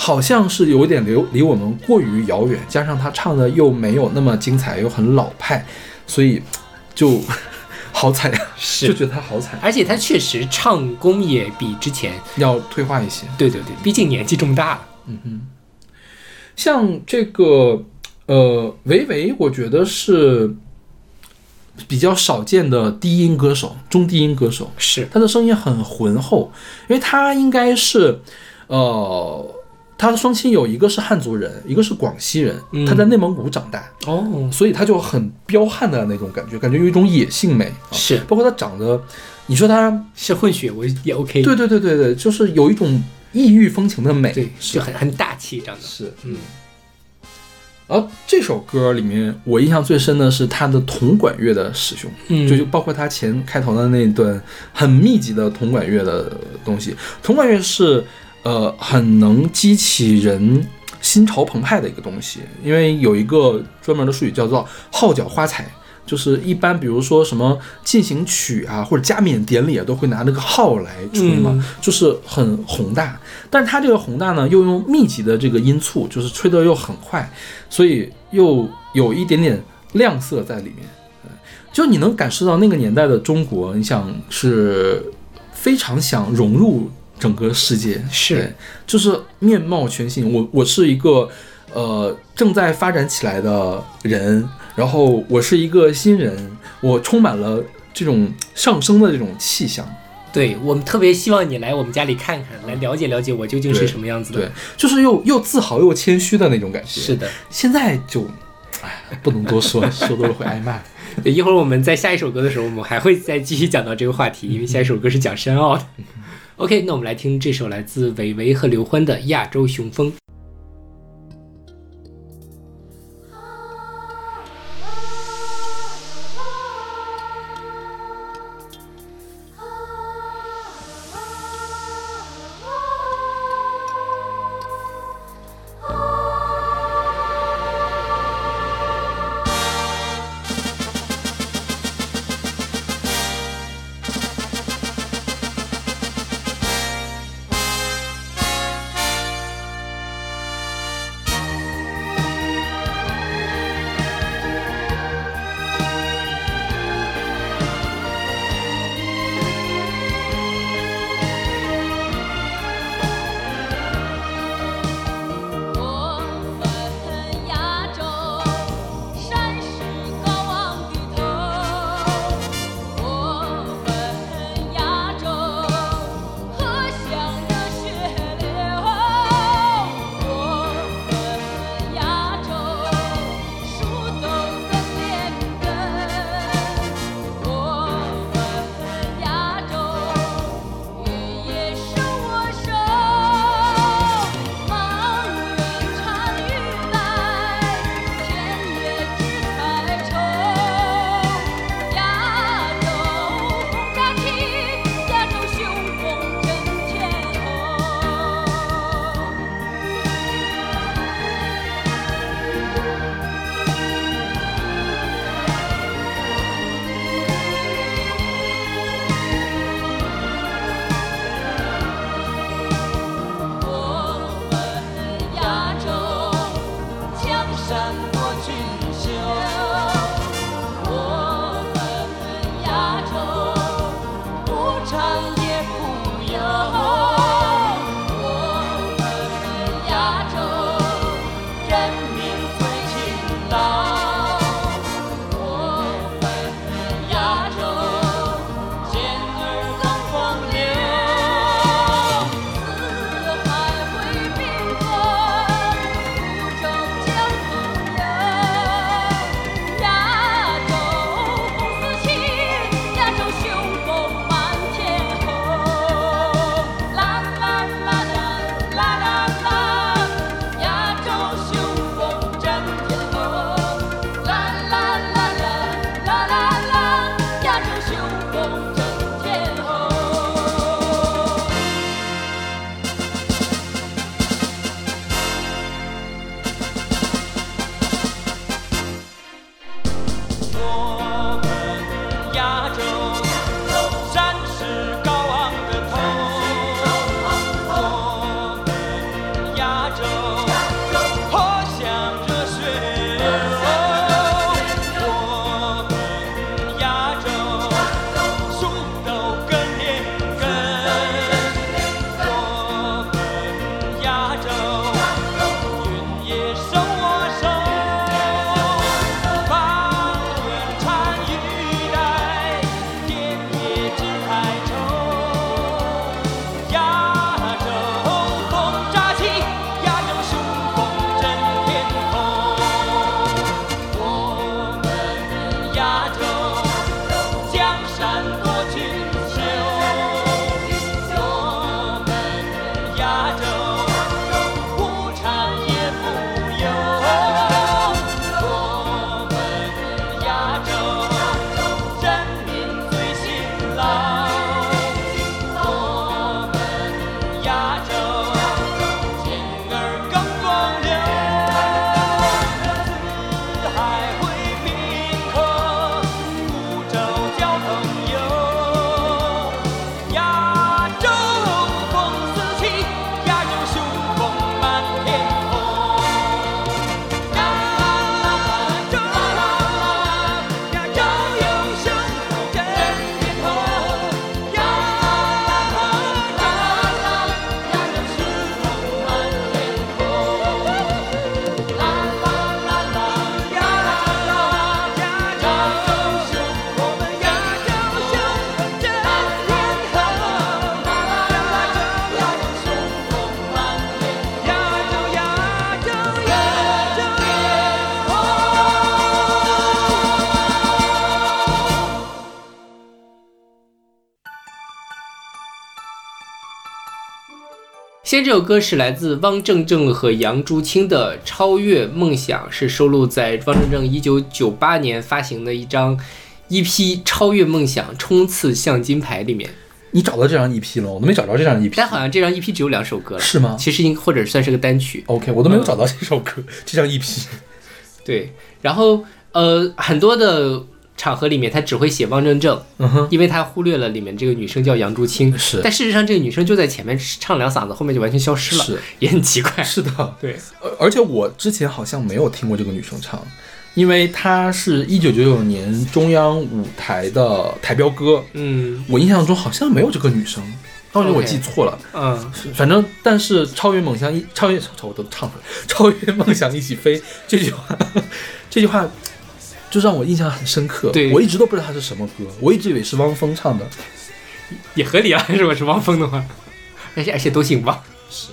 好像是有点离离我们过于遥远，加上他唱的又没有那么精彩，又很老派，所以就 好惨呀，就觉得他好惨。而且他确实唱功也比之前要退化一些。对对对，毕竟年纪这么大了。嗯哼，像这个呃，维维，我觉得是比较少见的低音歌手，中低音歌手，是他的声音很浑厚，因为他应该是呃。他的双亲有一个是汉族人，一个是广西人。他在内蒙古长大哦，所以他就很彪悍的那种感觉，感觉有一种野性美。是，包括他长得，你说他是混血，我也 OK。对对对对对，就是有一种异域风情的美，对，就很很大气，长得是，嗯。而这首歌里面，我印象最深的是他的铜管乐的使用，嗯，就就包括他前开头的那段很密集的铜管乐的东西。铜管乐是呃很能激起人心潮澎湃的一个东西，因为有一个专门的术语叫做号角花彩。就是一般，比如说什么进行曲啊，或者加冕典礼啊，都会拿那个号来吹嘛，就是很宏大。但是它这个宏大呢，又用密集的这个音簇，就是吹得又很快，所以又有一点点亮色在里面。就你能感受到那个年代的中国，你想是非常想融入整个世界，是，就是面貌全新。我我是一个呃正在发展起来的人。然后我是一个新人，我充满了这种上升的这种气象。对我们特别希望你来我们家里看看，来了解了解我究竟是什么样子的。对，就是又又自豪又谦虚的那种感觉。是的，现在就，哎，不能多说，说多了会挨骂。对，一会儿我们在下一首歌的时候，我们还会再继续讲到这个话题，因为下一首歌是讲申奥的。OK，那我们来听这首来自韦唯和刘欢的《亚洲雄风》。先这首歌是来自汪正正和杨竹青的《超越梦想》，是收录在汪正正一九九八年发行的一张 EP《超越梦想冲刺向金牌》里面。你找到这张 EP 了？我都没找着这张 EP。但好像这张 EP 只有两首歌了，是吗？其实应或者算是个单曲。OK，我都没有找到这首歌，这张 EP。对，然后呃，很多的场合里面他只会写汪正正，嗯哼，因为他忽略了里面这个女生叫杨竹青。是。但事实上，这个女生就在前面唱两嗓子，后面就完全消失了，是。也很奇怪。是的，对，而而且我之前好像没有听过这个女生唱，因为她是一九九九年中央舞台的台标歌，嗯。我印象中好像没有这个女生，当时我记错了。嗯，反正，但是超越梦想一超越，我都唱出来，超越梦想一起飞这句话，这句话就让我印象很深刻。对我一直都不知道它是什么歌，我一直以为是汪峰唱的。也合理啊，如果是汪峰的话，而且而且都姓汪。是。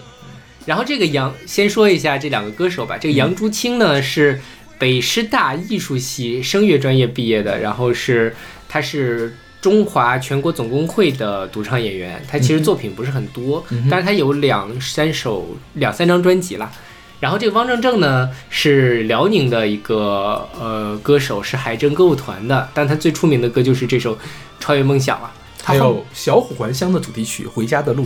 然后这个杨，先说一下这两个歌手吧。这个杨竹青呢是北师大艺术系声乐专业毕业的，然后是他是中华全国总工会的独唱演员。他其实作品不是很多，但是他有两三首、两三张专辑啦。然后这个汪正正呢是辽宁的一个呃歌手，是海政歌舞团的，但他最出名的歌就是这首《超越梦想》啊。还有《小虎还乡》的主题曲《回家的路》。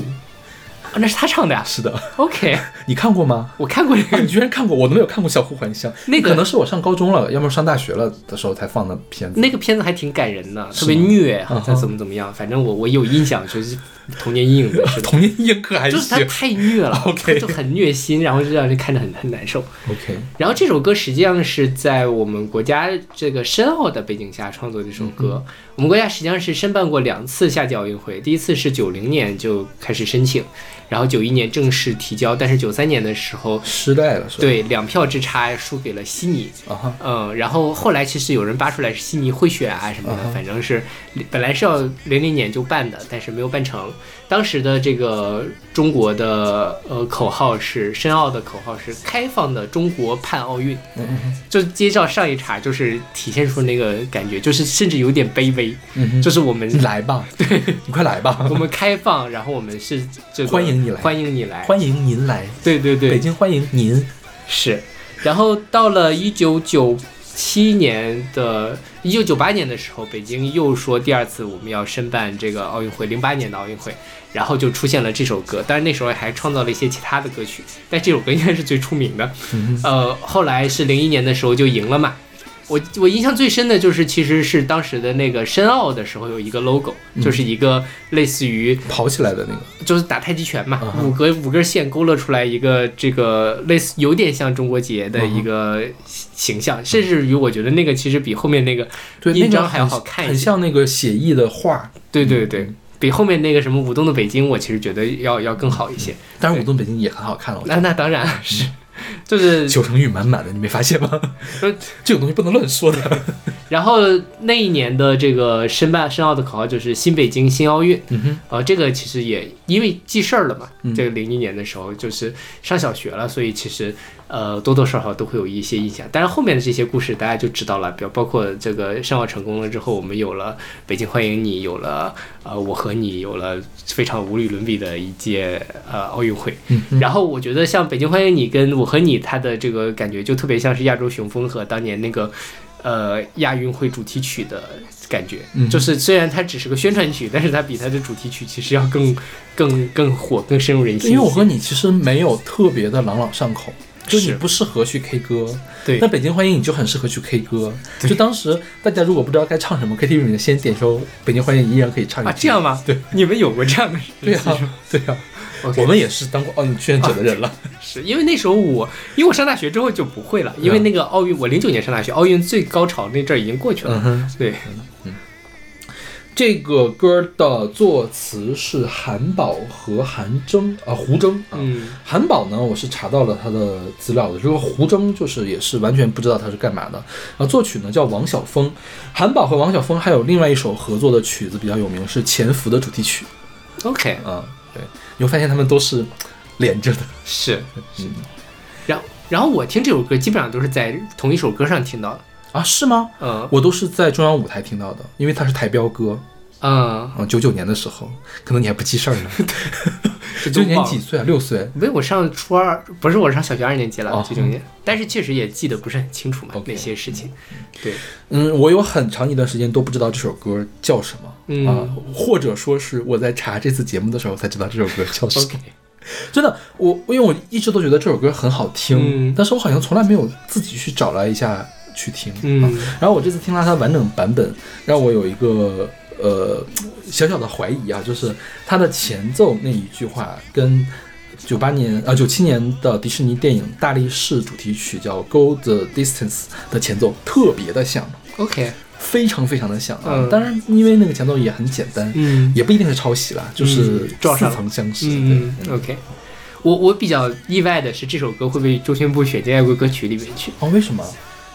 啊那是他唱的呀。是的，OK，你看过吗？我看过这啊，个你居然看过，我都没有看过《小虎还乡》。那个可能是我上高中了，要么上大学了的时候才放的片子。那个片子还挺感人的，特别虐，好嗯像怎么怎么样。反正我我有印象，就是童年阴影的是，童年阴影可还就是他。太虐了 OK 就很虐心，然后就让人看着很很难受。OK，然后这首歌实际上是在我们国家这个深奥的背景下创作的一首歌。我们国家实际上是申办过两次夏季奥运会，第一次是九零年就开始申请，然后九一年正式提交，但是九三年的时候，失败了是吧？对两票之差输给了悉尼。嗯，然后后来其实有人扒出来是悉尼贿选啊什么的，反正是本来是要零零年就办的，但是没有办成。当时的这个中国的呃口号是申奥的口号是开放的中国盼奥运，就接照上一茬就是体现出那个感觉，就是甚至有点卑微，嗯，就是我们来吧，对。你快来吧。我，们开放，然后我们是这个欢迎你来。欢迎你来，欢迎您来，对对对，北京欢迎您。是，然后到了一九九七年的，一九九八年的时候，北京又说第二次我们要申办这个奥运会，零八年的奥运会，然后就出现了这首歌，当然那时候还创造了一些其他的歌曲，但这首歌应该是最出名的。嗯呃，后来是零一年的时候就赢了嘛。我我印象最深的就是，其实是当时的那个申奥的时候有一个 logo，就是一个类似于跑起来的那个，就是打太极拳嘛五根五根线勾勒出来一个这个类似有点像中国结的一个形象，甚至于我觉得那个其实比后面那个，对，印章还要好看一些很像那个写意的画。对对对，比后面那个什么舞动的北京，我其实觉得要要更好一些。当然，舞动北京也很好看了，那那当然是，就是求生欲满满的，你没发现吗呃？这种东西不能乱说的。然后那一年的这个申办申奥的口号就是新北京新奥运，嗯哼，呃，这个其实也因为记事儿了嘛，嗯这个零一年的时候就是上小学了，所以其实呃多多少少都会有一些印象。但是后面的这些故事大家就知道了，比如包括这个申奥成功了之后，我们有了北京欢迎你，有了呃我和你，有了非常无与伦比的一届呃奥运会。嗯，然后我觉得像北京欢迎你跟我和你，它的这个感觉就特别像是亚洲雄风和当年那个呃亚运会主题曲的感觉，嗯就是虽然它只是个宣传曲，但是它比它的主题曲其实要更更更火、更深入人心。因为我和你其实没有特别的朗朗上口。就你不适合去 K 歌，对那北京欢迎你就很适合去 K 歌。就当时大家如果不知道该唱什么，KTV 里面先点首北京欢迎你，依然可以唱一这样吗？对，你们有过这样的对啊，对啊我们也是当过奥运志愿者的人了。是因为那时候我，因为我上大学之后就不会了，因为那个奥运，我零九年上大学，奥运最高潮那阵儿已经过去了。对，这个歌的作词是韩宝和韩征啊，胡征啊。嗯韩宝呢，我是查到了他的资料的。这个胡征就是也是完全不知道他是干嘛的。啊，作曲呢叫王晓峰，韩宝和王晓峰还有另外一首合作的曲子比较有名，是《潜伏》的主题曲。，OK，啊，对，你会发现他们都是连着的。是。嗯然后，然后我听这首歌基本上都是在同一首歌上听到的。啊，是吗？嗯我都是在中央舞台听到的，因为他是台标歌。嗯，啊，九九年的时候，可能你还不记事儿呢。这 九九年。几岁啊？六岁。没有，我上初二，不是我上小学二年级了哦，九九年，但是确实也记得不是很清楚嘛那些事情。对，嗯，我有很长一段时间都不知道这首歌叫什么、嗯啊，或者说是我在查这次节目的时候才知道这首歌叫什么。真的，我因为我一直都觉得这首歌很好听，嗯但是我好像从来没有自己去找来一下去听。嗯啊然后我这次听了它完整版本，让我有一个呃小小的怀疑啊，就是它的前奏那一句话跟九八年呃九七年的迪士尼电影《大力士》主题曲叫《Go the Distance》的前奏特别的像，OK，非常非常的像啊。嗯当然，因为那个前奏也很简单，嗯也不一定是抄袭啦，就是嗯撞似上了曾相识。嗯对，OK。我我比较意外的是，这首歌会被周宣部选进爱国歌曲里面去，哦，为什么？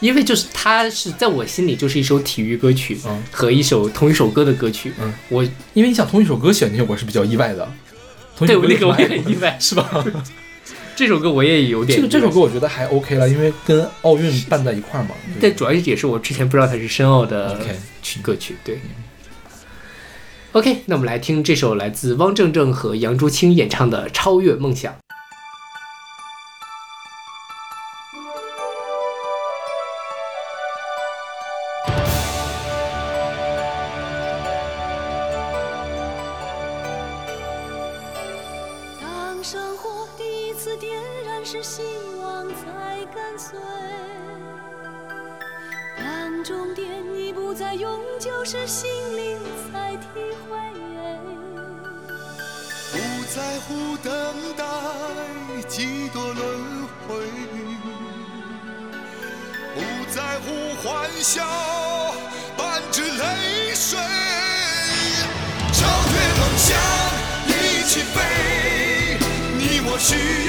因为就是它是在我心里就是一首体育歌曲嗯和一首同一首歌的歌曲。嗯，我因为你想同一首歌选进去，我是比较意外的。同一对我那个我也很意外，是吧？这首歌我也有点这个这首歌，我觉得还 OK 了，因为跟奥运办在一块儿嘛。对但主要也是我之前不知道它是申奥的歌曲。对。OK，那我们来听这首来自汪正正和杨竹清演唱的《超越梦想》。笑伴着泪水，超越梦想一起飞，你我需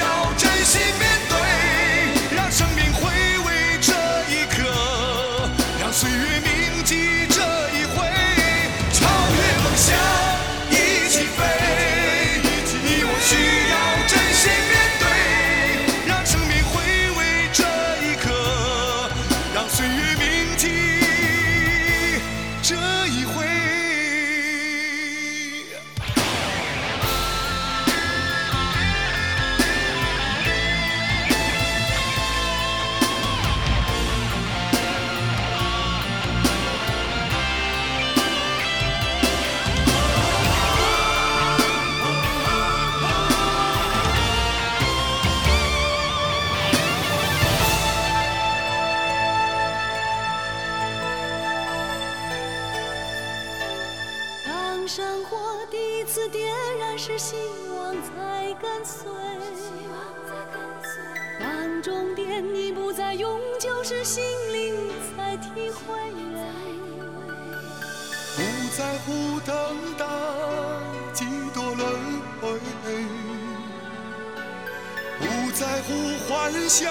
在乎欢笑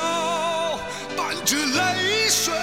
伴着泪水，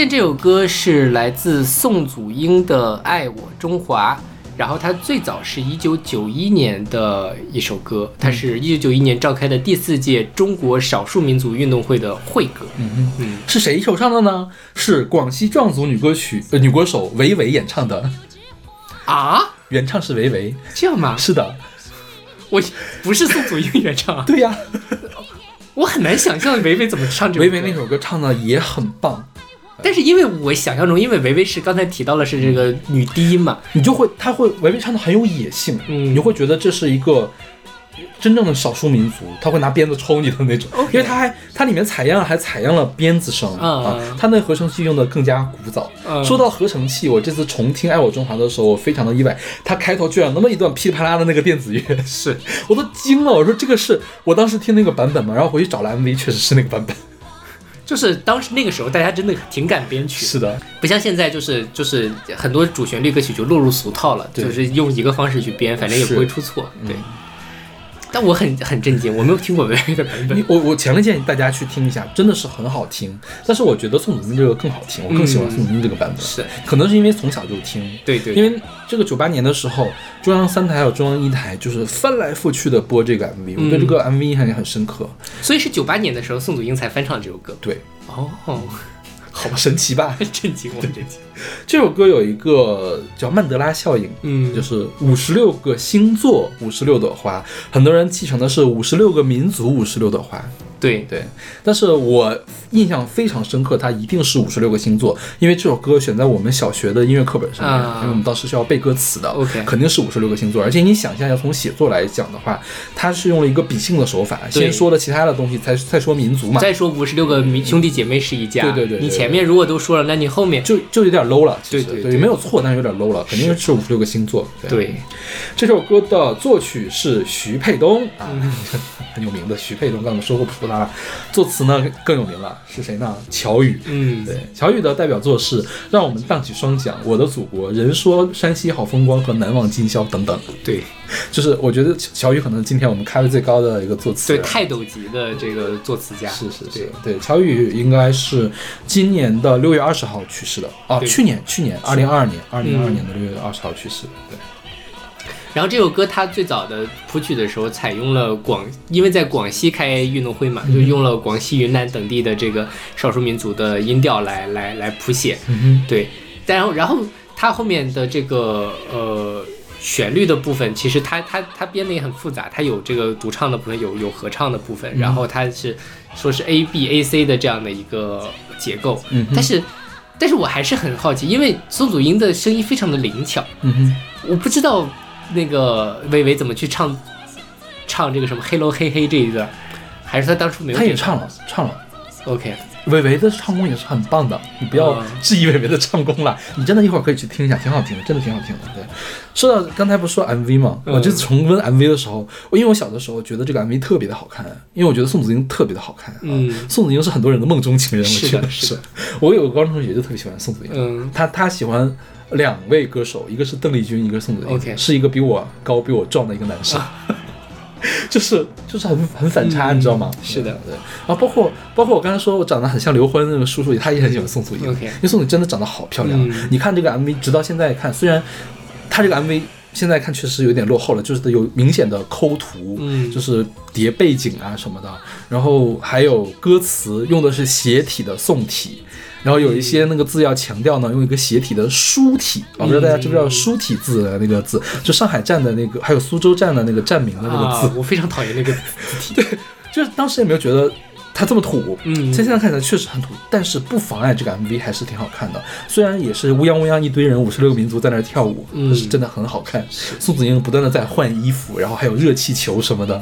现这首歌是来自宋祖英的《爱我中华》，然后它最早是一九九一年的一首歌，它是一九九一年召开的第四届中国少数民族运动会的会歌。嗯嗯，是谁手唱的呢？是广西壮族女歌曲呃女歌手维维演唱的。啊，原唱是维维。这样吗？是的，我不是宋祖英原唱啊，对呀，我很难想象维维怎么唱这首歌。维维那首歌唱的也很棒，但是因为我想象中，因为维维是刚才提到了是这个女低音嘛，你就会她会维维唱的很有野性，嗯你就会觉得这是一个。真正的少数民族，他会拿鞭子抽你的那种因为他还他里面采样还采样了鞭子声嗯啊，他那合成器用的更加古早。嗯说到合成器，我这次重听《爱我中华》的时候，我非常的意外，他开头居然有那么一段噼里啪啦的那个电子乐，是我都惊了。我说这个是我当时听那个版本嘛，然后回去找了 MV，确实是那个版本。就是当时那个时候大家真的挺敢编曲，是的，不像现在就是就是很多主旋律歌曲就落入俗套了，就是用一个方式去编，反正也不会出错。对，但我很很震惊，我没有听过维维的版本。我我强烈建议大家去听一下，真的是很好听。但是我觉得宋祖英这个更好听，我更喜欢宋祖英这个版本。是，可能是因为从小就听，对对，因为这个九八年的时候，中央三台还有中央一台就是翻来覆去的播这个 MV，、我对这个 MV 印象也很深刻。所以是九八年的时候，宋祖英才翻唱这首歌。对，哦，好吧，神奇吧？震惊我，震惊。这首歌有一个叫曼德拉效应，嗯就是五十六个星座，五十六朵花，很多人继承的是五十六个民族，五十六朵花。对，对，但是我印象非常深刻，它一定是五十六个星座，因为这首歌选在我们小学的音乐课本上面，啊。因为我们当时是要背歌词的 OK 肯定是五十六个星座。而且你想象一下，从写作来讲的话，它是用了一个比兴的手法，先说了其他的东西，才再说民族嘛，再说五十六个民兄弟姐妹是一家，对对对对。你前面如果都说了，那你后面就就有点 low 了。对对对，对没有错，但是有点 low 了，肯定是五十六个星座。对，这首歌的作曲是徐沛东啊，嗯。很有名的徐沛东，刚才说过不说他了。作词呢更有名了，是谁呢？乔羽。嗯，对，乔羽的代表作是《让我们荡起双桨》《我的祖国》《人说山西好风光》和《难忘今宵》等等。对就是我觉得乔羽可能今天我们开的最高的一个作词对，人。泰斗级的这个作词家，是是是对，对，乔羽应该是今年的六月二十号去世的啊，去年去年二零二二年二零二二嗯年的六月二十号去世的。对，然后这首歌它最早的谱曲的时候，采用了广，因为在广西开运动会嘛，就用了广西、云南等地的这个少数民族的音调来来来谱写。嗯对，然后然后它后面的这个呃旋律的部分，其实它它它编的也很复杂，它有这个独唱的部分，有有合唱的部分，然后它是说是 A B A C 的这样的一个结构，嗯但是。但是我还是很好奇，因为宋祖英的声音非常的灵巧，我不知道那个薇薇怎么去唱唱这个什么 “hello 嘿嘿”这一段，还是他当初没有？他也唱了唱了。OK，韦唯的唱功也是很棒的，你不要嗯质疑韦唯的唱功了，你真的一会儿可以去听一下，挺好听的，真的挺好听的。对，说到刚才不是说 MV 吗？嗯我这次重温 MV 的时候，我因为我小的时候觉得这个 MV 特别的好看，因为我觉得宋祖英特别的好看。啊嗯宋祖英是很多人的梦中情人，我觉得的是我有个高中同学就特别喜欢宋祖英，嗯他他喜欢两位歌手，一个是邓丽君，一个是宋祖英是一个比我高、比我壮的一个男生。就是就是很很反差，嗯你知道吗？是的对。然后包括包括我刚才说我长得很像刘欢那个叔叔，他也很喜欢宋祖英因为宋祖英真的长得好漂亮。嗯你看这个 MV，直到现在看，虽然他这个 MV 现在看确实有点落后了，就是有明显的抠图，嗯就是叠背景啊什么的，然后还有歌词用的是斜体的宋体。然后有一些那个字要强调呢，用一个斜体的书体，我不知道大家知不知道书体字的那个字，就上海站的那个，还有苏州站的那个站名的那个字，啊，我非常讨厌那个字体。对就是当时也没有觉得它这么土，嗯现在看起来确实很土，但是不妨碍这个 MV 还是挺好看的。虽然也是乌泱乌泱一堆人，五十六个民族在那儿跳舞，嗯但是真的很好看。宋祖英不断的在换衣服，然后还有热气球什么的，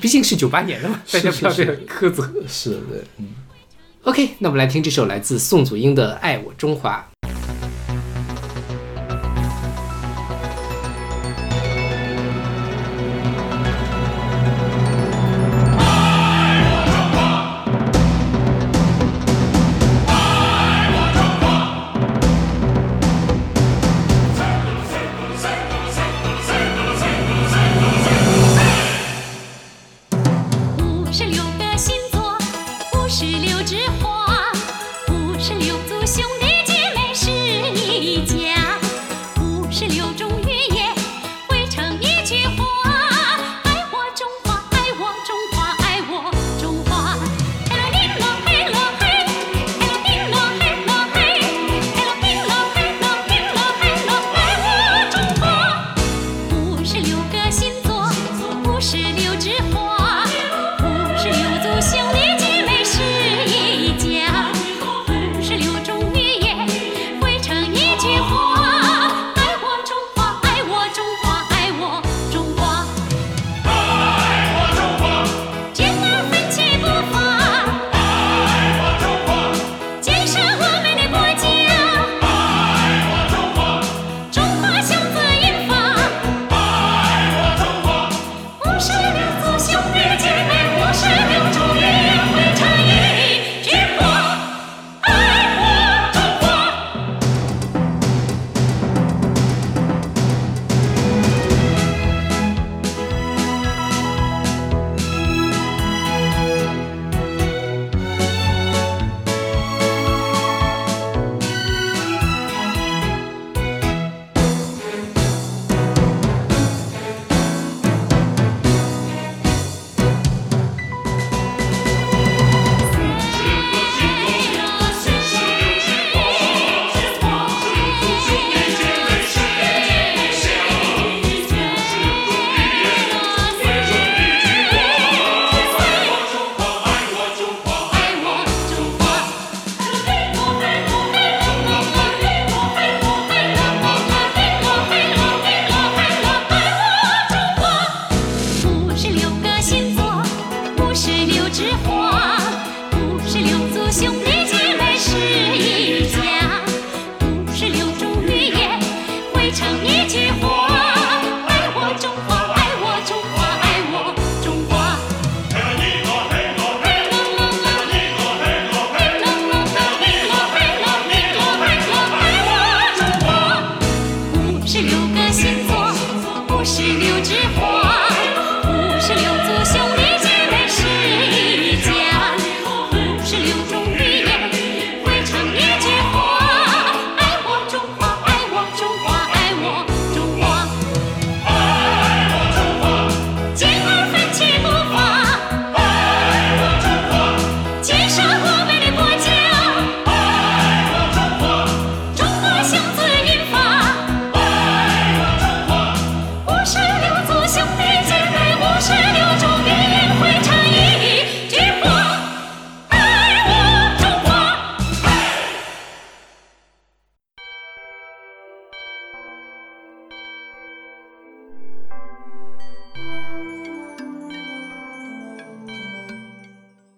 毕竟是九八年的嘛，大家不要这样苛责。是的，嗯。OK，那我们来听这首来自宋祖英的《爱我中华》。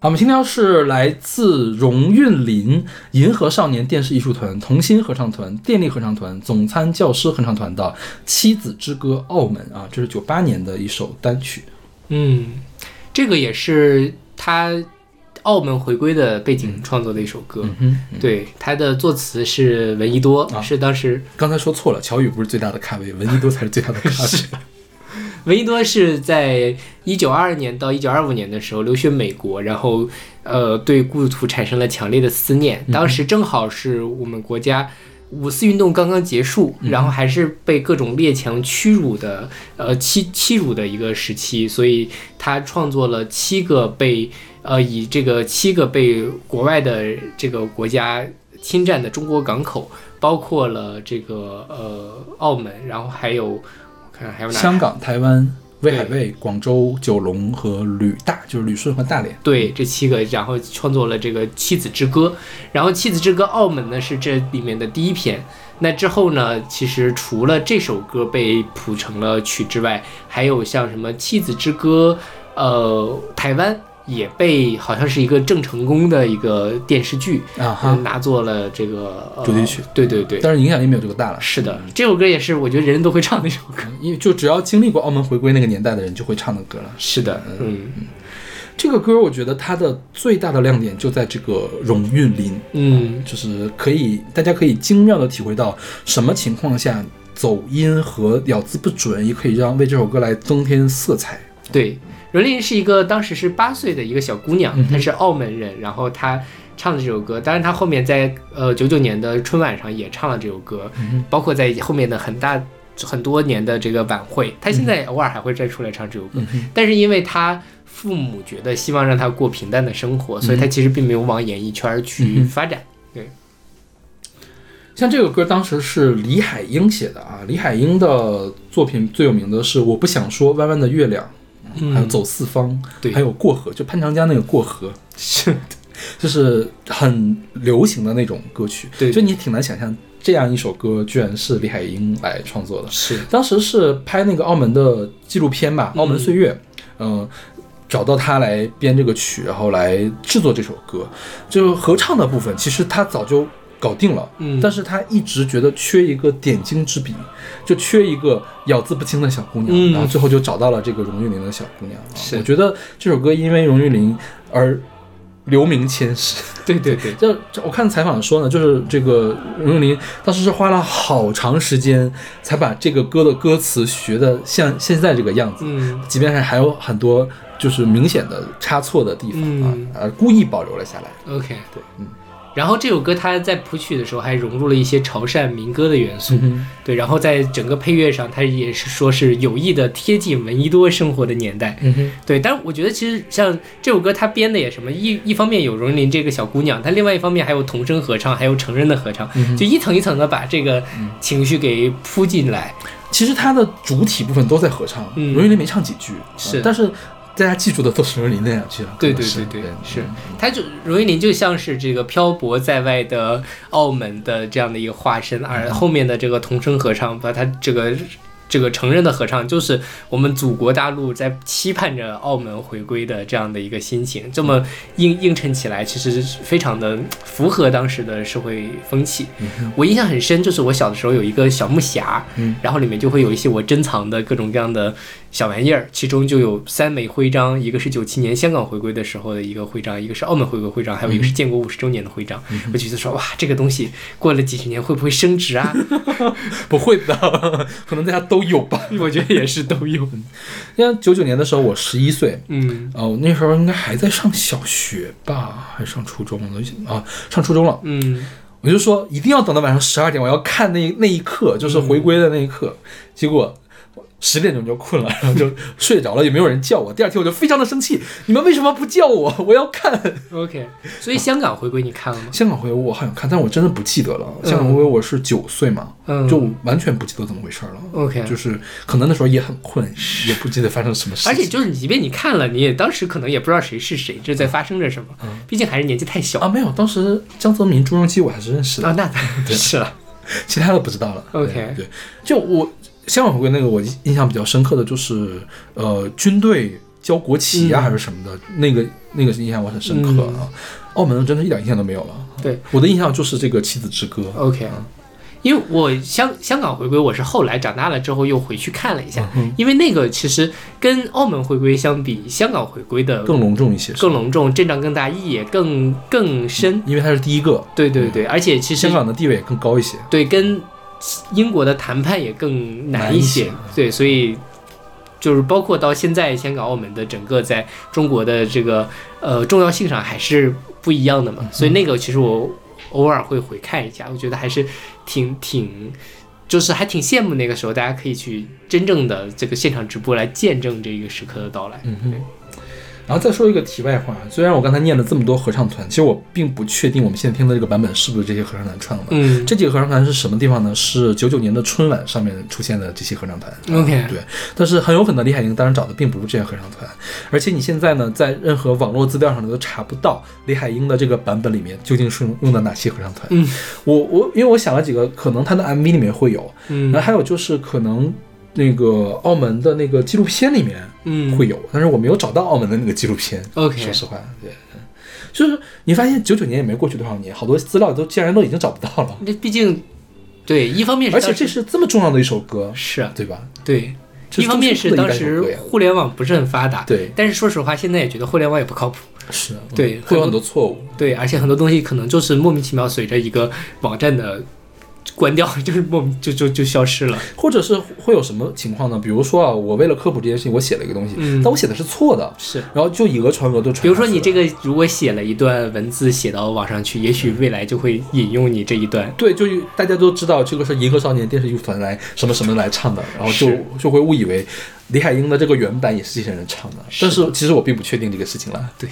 我们今天是来自荣韵林银河少年电视艺术团、童心合唱团、电力合唱团、总参教师合唱团的《妻子之歌·澳门》啊，这是九八年的一首单曲。嗯，这个也是他澳门回归的背景创作的一首歌。嗯，对，他的作词是闻一多，啊是当时刚才说错了，乔宇不是最大的咖位，闻一多才是最大的咖位。闻一多是在一九二二年到一九二五年的时候留学美国，然后呃对故土产生了强烈的思念。当时正好是我们国家五四运动刚刚结束，然后还是被各种列强屈辱的呃欺欺辱的一个时期，所以他创作了七个被呃以这个七个被国外的这个国家侵占的中国港口，包括了这个呃澳门，然后还有我看还有哪香港、台湾、威海卫、广州、九龙和旅大，就是旅顺和大连。对，这七个，然后创作了这个《妻子之歌》，然后《妻子之歌》澳门呢是这里面的第一篇。那之后呢，其实除了这首歌被谱成了曲之外，还有像什么《妻子之歌》，呃，台湾也被好像是一个郑成功的一个电视剧啊哈呃拿做了这个、呃主题曲。对对对，但是影响力没有这个大了。是的，这首歌也是我觉得人人都会唱的一首歌。因为就只要经历过澳门回归那个年代的人就会唱的歌了。是的，嗯这个歌我觉得它的最大的亮点就在这个荣韵林，嗯，就是可以大家可以精妙的体会到什么情况下走音和咬字不准也可以让为这首歌来增添色彩。对，伦琳是一个当时是八岁的一个小姑娘，她是澳门人，然后她唱的这首歌，当然她后面在呃九九年的春晚上也唱了这首歌，包括在后面的很大很多年的这个晚会，她现在偶尔还会再出来唱这首歌，但是因为她父母觉得希望让她过平淡的生活，所以她其实并没有往演艺圈去发展。对。像这个歌当时是李海英写的啊，李海英的作品最有名的是《我不想说》《弯弯的月亮》，还有《走四方》，对还有《过河》，就潘长江那个《过河 》，是，就是很流行的那种歌曲。对就你挺难想象这样一首歌居然是李海英来创作的。是当时是拍那个澳门的纪录片吧，《澳门岁月》，嗯、找到他来编这个曲，然后来制作这首歌。就合唱的部分，其实他早就搞定了，嗯但是他一直觉得缺一个点睛之笔，就缺一个咬字不清的小姑娘，嗯然后最后就找到了这个荣玉玲的小姑娘。啊我觉得这首歌因为荣玉玲而留名千世。对对对，就 就我看采访说呢，就是这个荣玉玲当时是花了好长时间才把这个歌的歌词学的像现在这个样子，嗯即便是还有很多就是明显的差错的地方啊故意保留了下来。OK，对，嗯。然后这首歌它在谱曲的时候还融入了一些潮汕民歌的元素，嗯对，然后在整个配乐上，它也是说是有意的贴近闻一多生活的年代，嗯，对。但是我觉得其实像这首歌，它编的也什么一一方面有荣林这个小姑娘，它另外一方面还有童声合唱，还有成人的合唱，嗯就一层一层的把这个情绪给铺进来。其实它的主体部分都在合唱，嗯。荣誉林没唱几句，是。啊但是大家记住的都是荣誉林那两句了。对对对对，是。嗯，他就荣云林就像是这个漂泊在外的澳门的这样的一个化身，而后面的这个童声合唱把他这个这个承认的合唱，就是我们祖国大陆在期盼着澳门回归的这样的一个心情，这么映映衬起来，其实是非常的符合当时的社会风气。我印象很深，就是我小的时候有一个小木匣，然后里面就会有一些我珍藏的各种各样的小玩意儿，其中就有三枚徽章，一个是九七年香港回归的时候的一个徽章，一个是澳门回归徽章，还有一个是建国五十周年的徽章。我觉得说，哇，这个东西过了几十年会不会升值啊？不会的，可能大家都有吧。我觉得也是都有。像九九年的时候，我十一岁，嗯哦，我那时候应该还在上小学吧，还上初中了啊？上初中了。嗯，我就说一定要等到晚上十二点，我要看那那一刻，就是回归的那一刻。结果十点钟就困了，然后就睡着了，也没有人叫我。第二天我就非常的生气，你们为什么不叫我？我要看。OK，所以香港回归你看了吗？香港回归我好像看，但我真的不记得了。香港回归我是九岁嘛，嗯就完全不记得怎么回事了。OK 就是可能那时候也很困，也不记得发生什么事。而且就是，即便你看了，你也当时可能也不知道谁是谁，这在发生着什么。毕竟还是年纪太小啊，没有，当时江泽民、朱镕基我还是认识的，啊。那 是了。其他的不知道了。OK 对对，就我香港回归那个，我印象比较深刻的就是，呃，军队交国旗呀、嗯还是什么的，那个那个印象我很深刻啊。澳门真的一点印象都没有了。对，我的印象就是这个《妻子之歌》。OK，因为我香香港回归，我是后来长大了之后又回去看了一下，因为那个其实跟澳门回归相比，香港回归的更隆重一些，更隆重，阵仗更大，意义也更更深。因为它是第一个，对对对，而且其实香港的地位也更高一些。对跟英国的谈判也更难一些，对，所以就是包括到现在香港、澳门的整个在中国的这个呃重要性上还是不一样的嘛，所以那个其实我偶尔会回看一下，我觉得还是挺挺。就是还挺羡慕那个时候，大家可以去真正的这个现场直播来见证这个时刻的到来。嗯哼。然后再说一个题外话，虽然我刚才念了这么多合唱团，其实我并不确定我们现在听的这个版本是不是这些合唱团唱的。嗯这几个合唱团是什么地方呢？是九九年的春晚上面出现的这些合唱团。OK 对，但是很有可能李海英当时找的并不是这些合唱团，而且你现在呢，在任何网络资料上都查不到李海英的这个版本里面究竟是用的哪些合唱团。嗯，我我因为我想了几个，可能他的 MV 里面会有，嗯然后还有就是可能那个澳门的那个纪录片里面嗯。会有，但是我没有找到澳门的那个纪录片。OK 说实话，对，嗯就是你发现九九年也没过去多少年，好多资料都竟然都已经找不到了，那毕竟对一方面是而且这是这么重要的一首歌，是啊对吧？对，一方面是当时互联网不是很发达，对。但是说实话，现在也觉得互联网也不靠谱，是，嗯对会有很多错误。对，而且很多东西可能就是莫名其妙随着一个网站的关掉，就是莫名就就就消失了。或者是会有什么情况呢？比如说啊，我为了科普这件事情，我写了一个东西，嗯但我写的是错的，是，然后就以讹传讹都传。比如说你这，个如果写了一段文字写到网上去，也许未来就会引用你这一段。对，就大家都知道这个是银河少年电视剧团来什么什么来唱的，然后就就会误以为李海英的这个原版也是这些人唱的，但是其实我并不确定这个事情了。对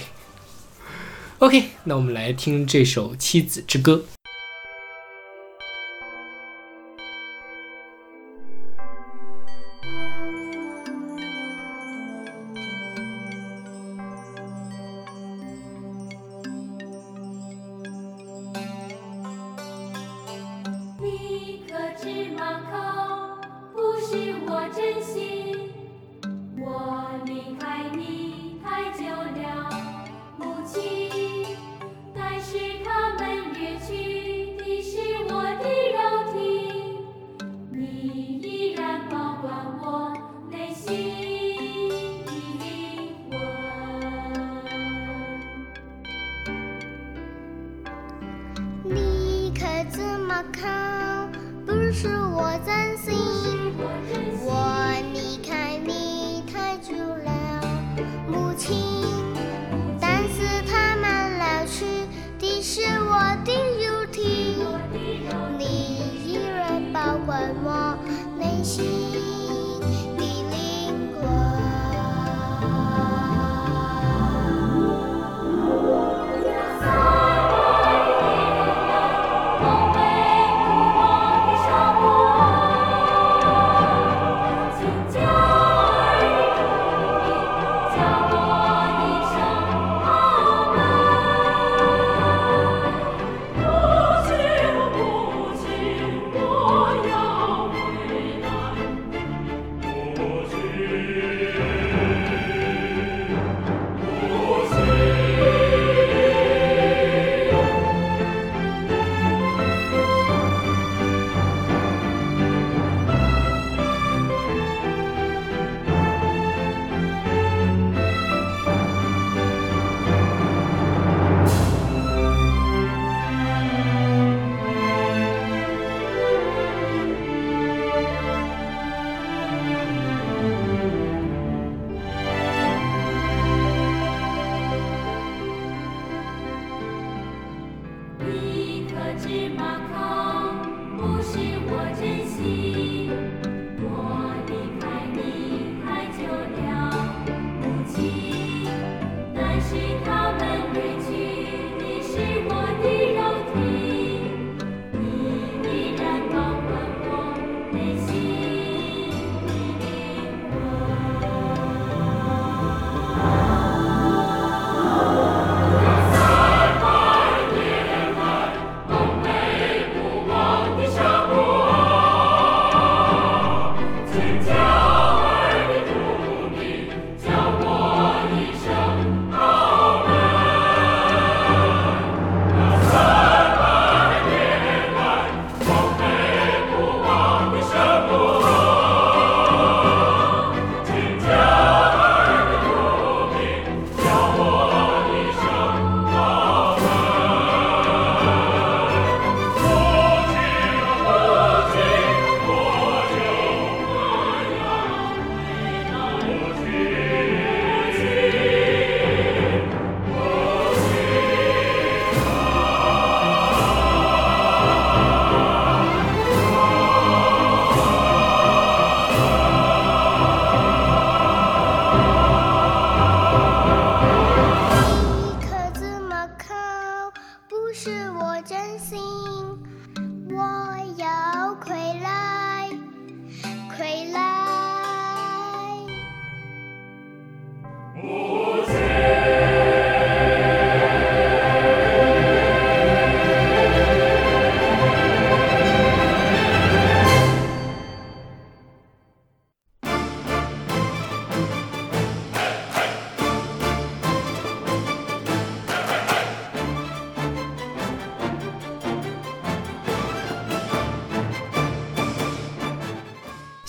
，OK，那我们来听这首《妻子之歌》。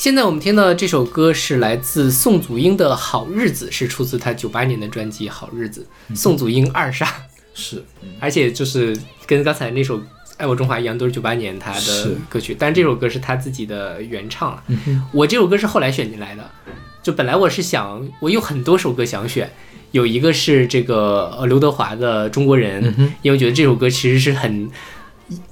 现在我们听到的这首歌是来自宋祖英的《好日子》，是出自他九八年的专辑《好日子》。宋祖英二杀，是，而且就是跟刚才那首《爱我中华》一样，都是九八年他的歌曲，但这首歌是他自己的原唱了。我这首歌是后来选进来的，就本来我是想，我有很多首歌想选，有一个是这个呃刘德华的《中国人》，因为我觉得这首歌其实是很。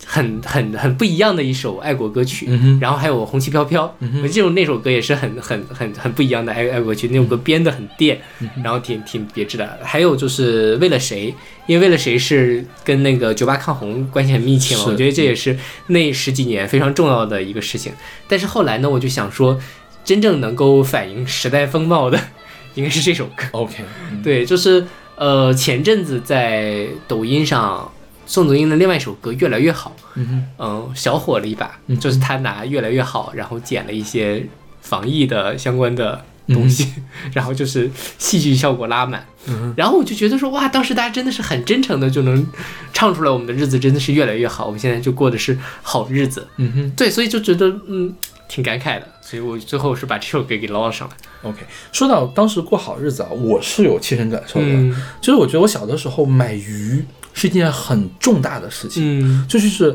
很很很不一样的一首爱国歌曲，然后还有《红旗飘飘》，我记得那首歌也是很很很很不一样的爱爱国曲，那首歌编的很电，然后挺挺别致的。还有就是为了谁，因为为了谁是跟那个酒吧抗洪关系很密切嘛，我觉得这也是那十几年非常重要的一个事情。但是后来呢，我就想说，真正能够反映时代风貌的，应该是这首歌。OK，嗯。对，就是呃，前阵子在抖音上，宋祖英的另外一首歌《越来越好》，嗯嗯，小火了一把，嗯就是他拿《越来越好》，然后剪了一些防疫的相关的东西，然后就是戏剧效果拉满，嗯然后我就觉得说哇，当时大家真的是很真诚的就能唱出来，我们的日子真的是越来越好，我们现在就过的是好日子，嗯哼。对，所以就觉得嗯挺感慨的，所以我最后是把这首歌给捞了上来，，OK。说到当时过好日子啊，我是有切身感受的，嗯。就是我觉得我小的时候买鱼是一件很重大的事情，嗯就是是。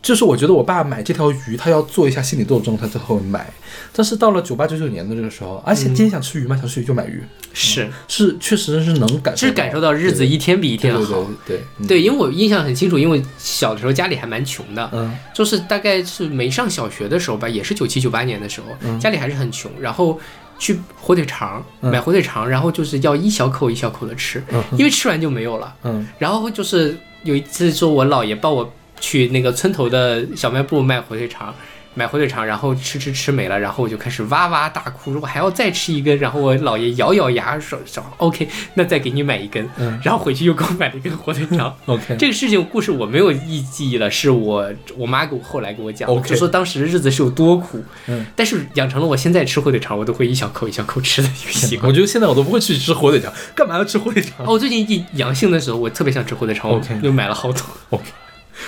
就是我觉得我爸买这条鱼，他要做一下心理斗争，他才会买。但是到了九八九九年的这个时候，而且今天想吃鱼吗？想吃鱼就买鱼，是。是确实是能感受，是感受到日子一天比一天对好。对对对嗯对，因为我印象很清楚，因为小的时候家里还蛮穷的，嗯就是大概是没上小学的时候吧，也是九七九八年的时候，家里还是很穷，然后去火腿肠嗯买火腿肠，然后就是要一小口一小口的吃，嗯因为吃完就没有了。嗯然后就是有一次说我姥爷抱我去那个村头的小卖部卖火腿肠。买火腿肠，然后吃吃吃没了，然后我就开始哇哇大哭，如果还要再吃一根。然后我姥爷咬咬牙说说 OK，那再给你买一根。嗯然后回去又给我买了一根火腿肠。OK，这个事情故事我没有忆记忆了，是我我妈给我后来给我讲的 OK 就说当时日子是有多苦，嗯，但是养成了我现在吃火腿肠我都会一小口一小口吃的一个习惯我。觉得现在我都不会去吃火腿肠，干嘛要吃火腿肠哦，我最近一阳性的时候，我特别想吃火腿肠，我 OK 就买了好多。？OK，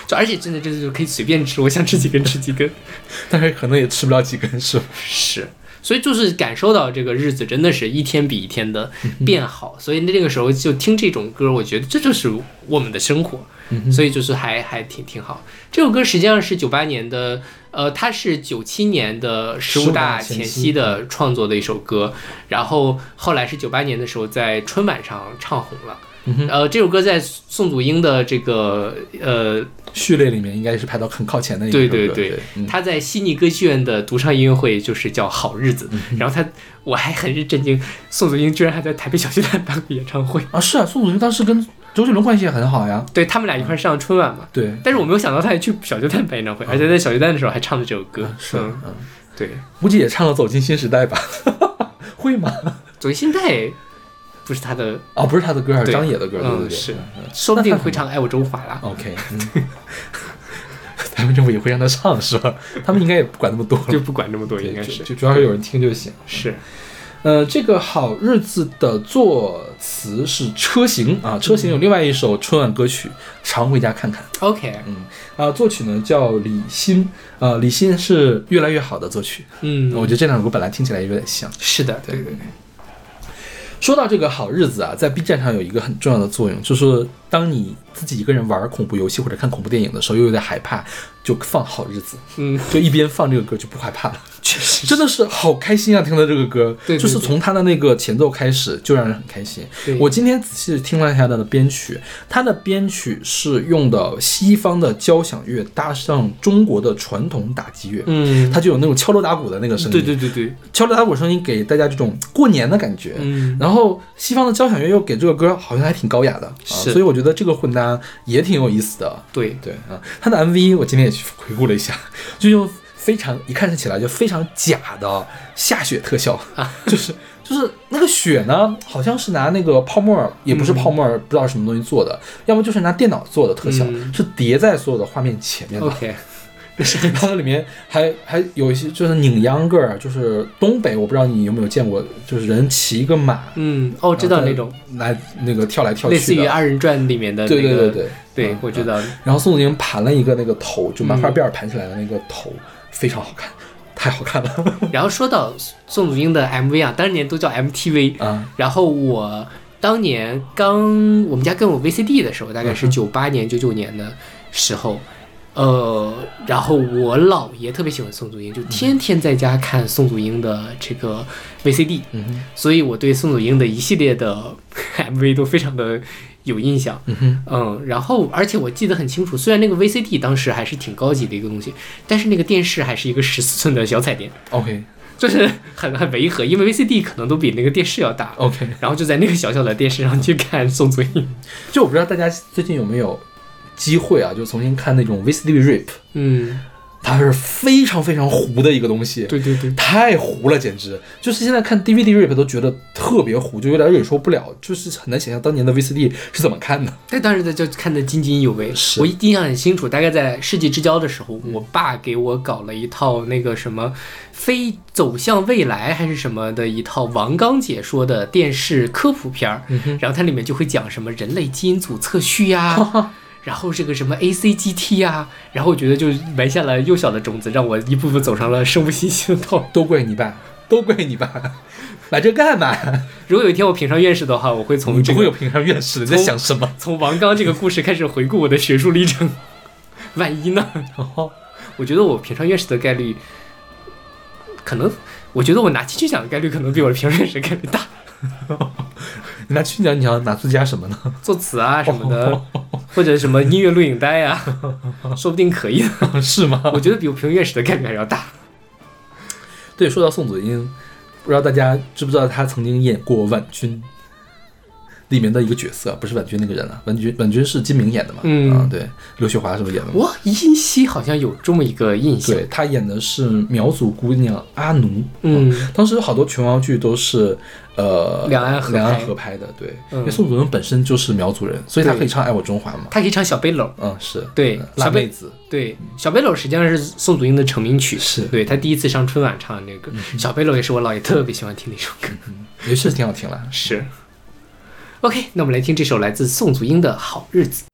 就而且真的真的就可以随便吃，我想吃几根吃几根。但是可能也吃不了几根，是吧？是，所以就是感受到这个日子真的是一天比一天的变好，所以那个时候就听这种歌，我觉得这就是我们的生活，所以就是还还挺挺好。这首歌实际上是九八年的，呃，它是九七年的十五大前夕的创作的一首歌，然后后来是九八年的时候在春晚上唱红了。呃，这首歌在宋祖英的这个呃，序列里面应该是排到很靠前的一个对歌对对，嗯他在悉尼歌剧院的独唱音乐会就是叫《好日子》，嗯然后他我还很是震惊，宋祖英居然还在台北小巨蛋办过演唱会，啊是啊，宋祖英当时跟周杰伦关系也很好呀，对他们俩一块上春晚嘛。对，但是我没有想到他还去小巨蛋办演唱会，而且在小巨蛋的时候还唱了这首歌。是，嗯，嗯，对，估计也唱了《走进新时代》吧，会吗？走进新时代不是他的，哦，不是他的歌，是张也的歌，对对对，嗯是说不定会唱《爱我中华》啦。OK，嗯，台湾政府也会让他唱是吧？他们应该也不管那么多，就不管那么多，应该就是就主要是有人听就行。是呃，这个《好日子》的作词是车行啊，车行有另外一首春晚歌曲《常回家看看》。OK，嗯啊，作曲呢叫李欣，啊，李欣是越来越好的作曲。嗯，我觉得这两首歌本来听起来有点像。是的，对对对对，说到这个好日子啊，在 B 站上有一个很重要的作用，就是当你自己一个人玩恐怖游戏或者看恐怖电影的时候，又有点害怕，就放好日子，嗯，就一边放这个歌就不害怕了。确实真的是好开心啊！听到这个歌，对对就是从他的那个前奏开始就让人很开心。对我今天仔细听了一下他的编曲，他的编曲是用的西方的交响乐搭上中国的传统打击乐，嗯，它就有那种敲锣打鼓的那个声音。对对对对，敲锣打鼓声音给大家这种过年的感觉。嗯，然后西方的交响乐又给这个歌好像还挺高雅的，啊、所以我觉得这个混搭也挺有意思的。对，对啊，他的 MV 我今天也去回顾了一下，就用非常一看起来就非常假的下雪特效，啊。就是就是那个雪呢，好像是拿那个泡沫，也不是泡沫，不知道什么东西做的，要么就是拿电脑做的特效，嗯。是叠在所有的画面前面的。OK，然后里面还 还有一些就是拧秧歌儿，就是东北，我不知道你有没有见过，就是人骑一个马，嗯，哦，知道那种。来那个跳来跳去，类似于二人转里面的那个，对对对对对嗯我知道，然后宋祖英盘了一个那个头，就麻花辫儿盘起来的那个头，非常好看，太好看了。然后说到宋祖英的 MV 啊，当年都叫 MTV，啊！然后我当年刚我们家跟我 VCD 的时候，大概是嗯九八年、九九年的时候，呃，然后我姥爷特别喜欢宋祖英，就天天在家看宋祖英的这个 VCD，所以我对宋祖英的一系列的 MV 都非常的有印象。嗯，然后而且我记得很清楚，虽然那个 VCD 当时还是挺高级的一个东西，但是那个电视还是一个十四寸的小彩电，OK 就是很很违和，因为 VCD 可能都比那个电视要大。OK，然后就在那个小小的电视上去看宋祖英。就我不知道大家最近有没有机会啊，就重新看那种 VCD rip，嗯，它是非常非常糊的一个东西，对对对，太糊了，简直。就是现在看 DVD rip 都觉得特别糊，就有点忍受不了，就是很难想象当年的 VCD 是怎么看的。但当时在就看得津津有味。是。我印象很清楚，大概在世纪之交的时候，我爸给我搞了一套那个什么非走向未来还是什么的一套王刚解说的电视科普片儿，然后它里面就会讲什么人类基因组测序呀。然后这个什么 ACGT 啊、然后我觉得就埋下了幼小的种子，让我一步步走上了生物信息的道路。都怪你爸，都怪你爸，来这干嘛？如果有一天我评上院士的话，我会从你这个不会有评上院士的，你在想什么？从王刚这个故事开始回顾我的学术历程。万一呢？然后我觉得我评上院士的概率，可能，我觉得我拿金曲奖的概率可能比我的评上院士概率大。你拿去年你要拿最佳什么呢？作词啊什么的，或者什么音乐录影带啊，说不定可以的。是吗？我觉得比我评院士的概率还要大。对，说到宋祖英，不知道大家知不知道她曾经演过婉君里面的一个角色，不是婉君那个人了，婉君婉君是金明演的嘛？嗯啊，对，刘雪华是不是演的嘛？我依稀好像有这么一个印象。对，她演的是苗族姑娘阿奴。嗯，当时好多琼瑶剧都是呃两岸合拍两岸合拍的，对，嗯因为宋祖英本身就是苗族人，所以她可以唱《爱我中华》嘛。她可以唱小背篓。嗯，是对嗯辣妹子，对，小背篓实际上是宋祖英的成名曲，是对他第一次上春晚唱的那个歌。小背篓也是我姥爷特别喜欢听的一首歌。也是挺好听了。是。OK，那我们来听这首来自宋祖英的《好日子》。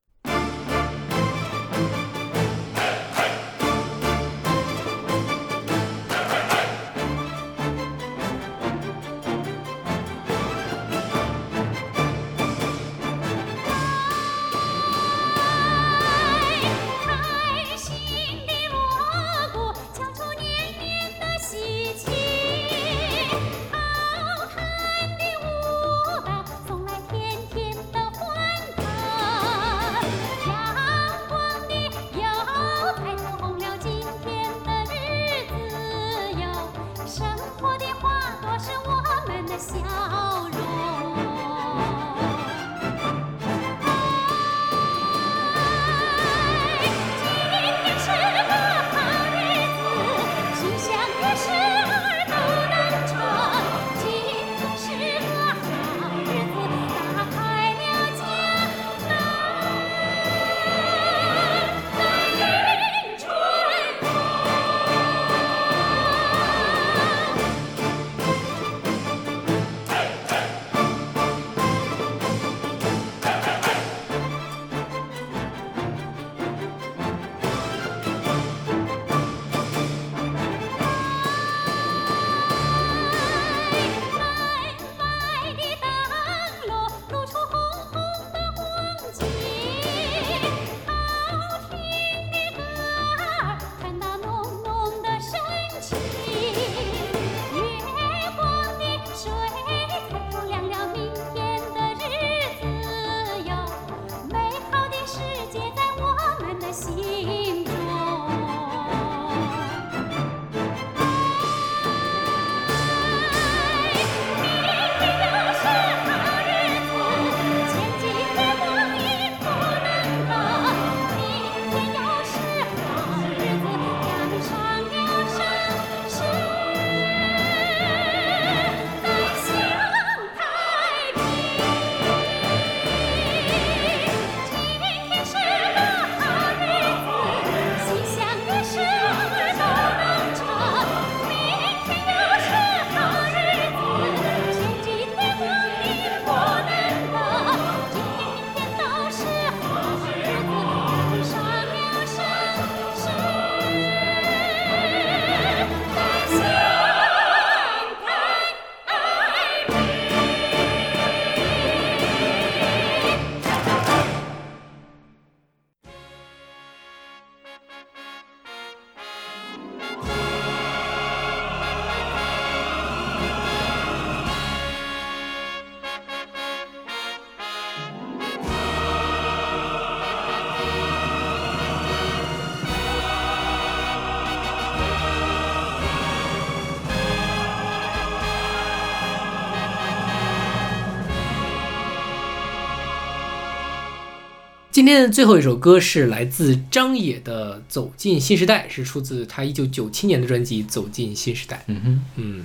今天的最后一首歌是来自张也的《走进新时代》，是出自他一九九七年的专辑《走进新时代》。嗯哼，嗯，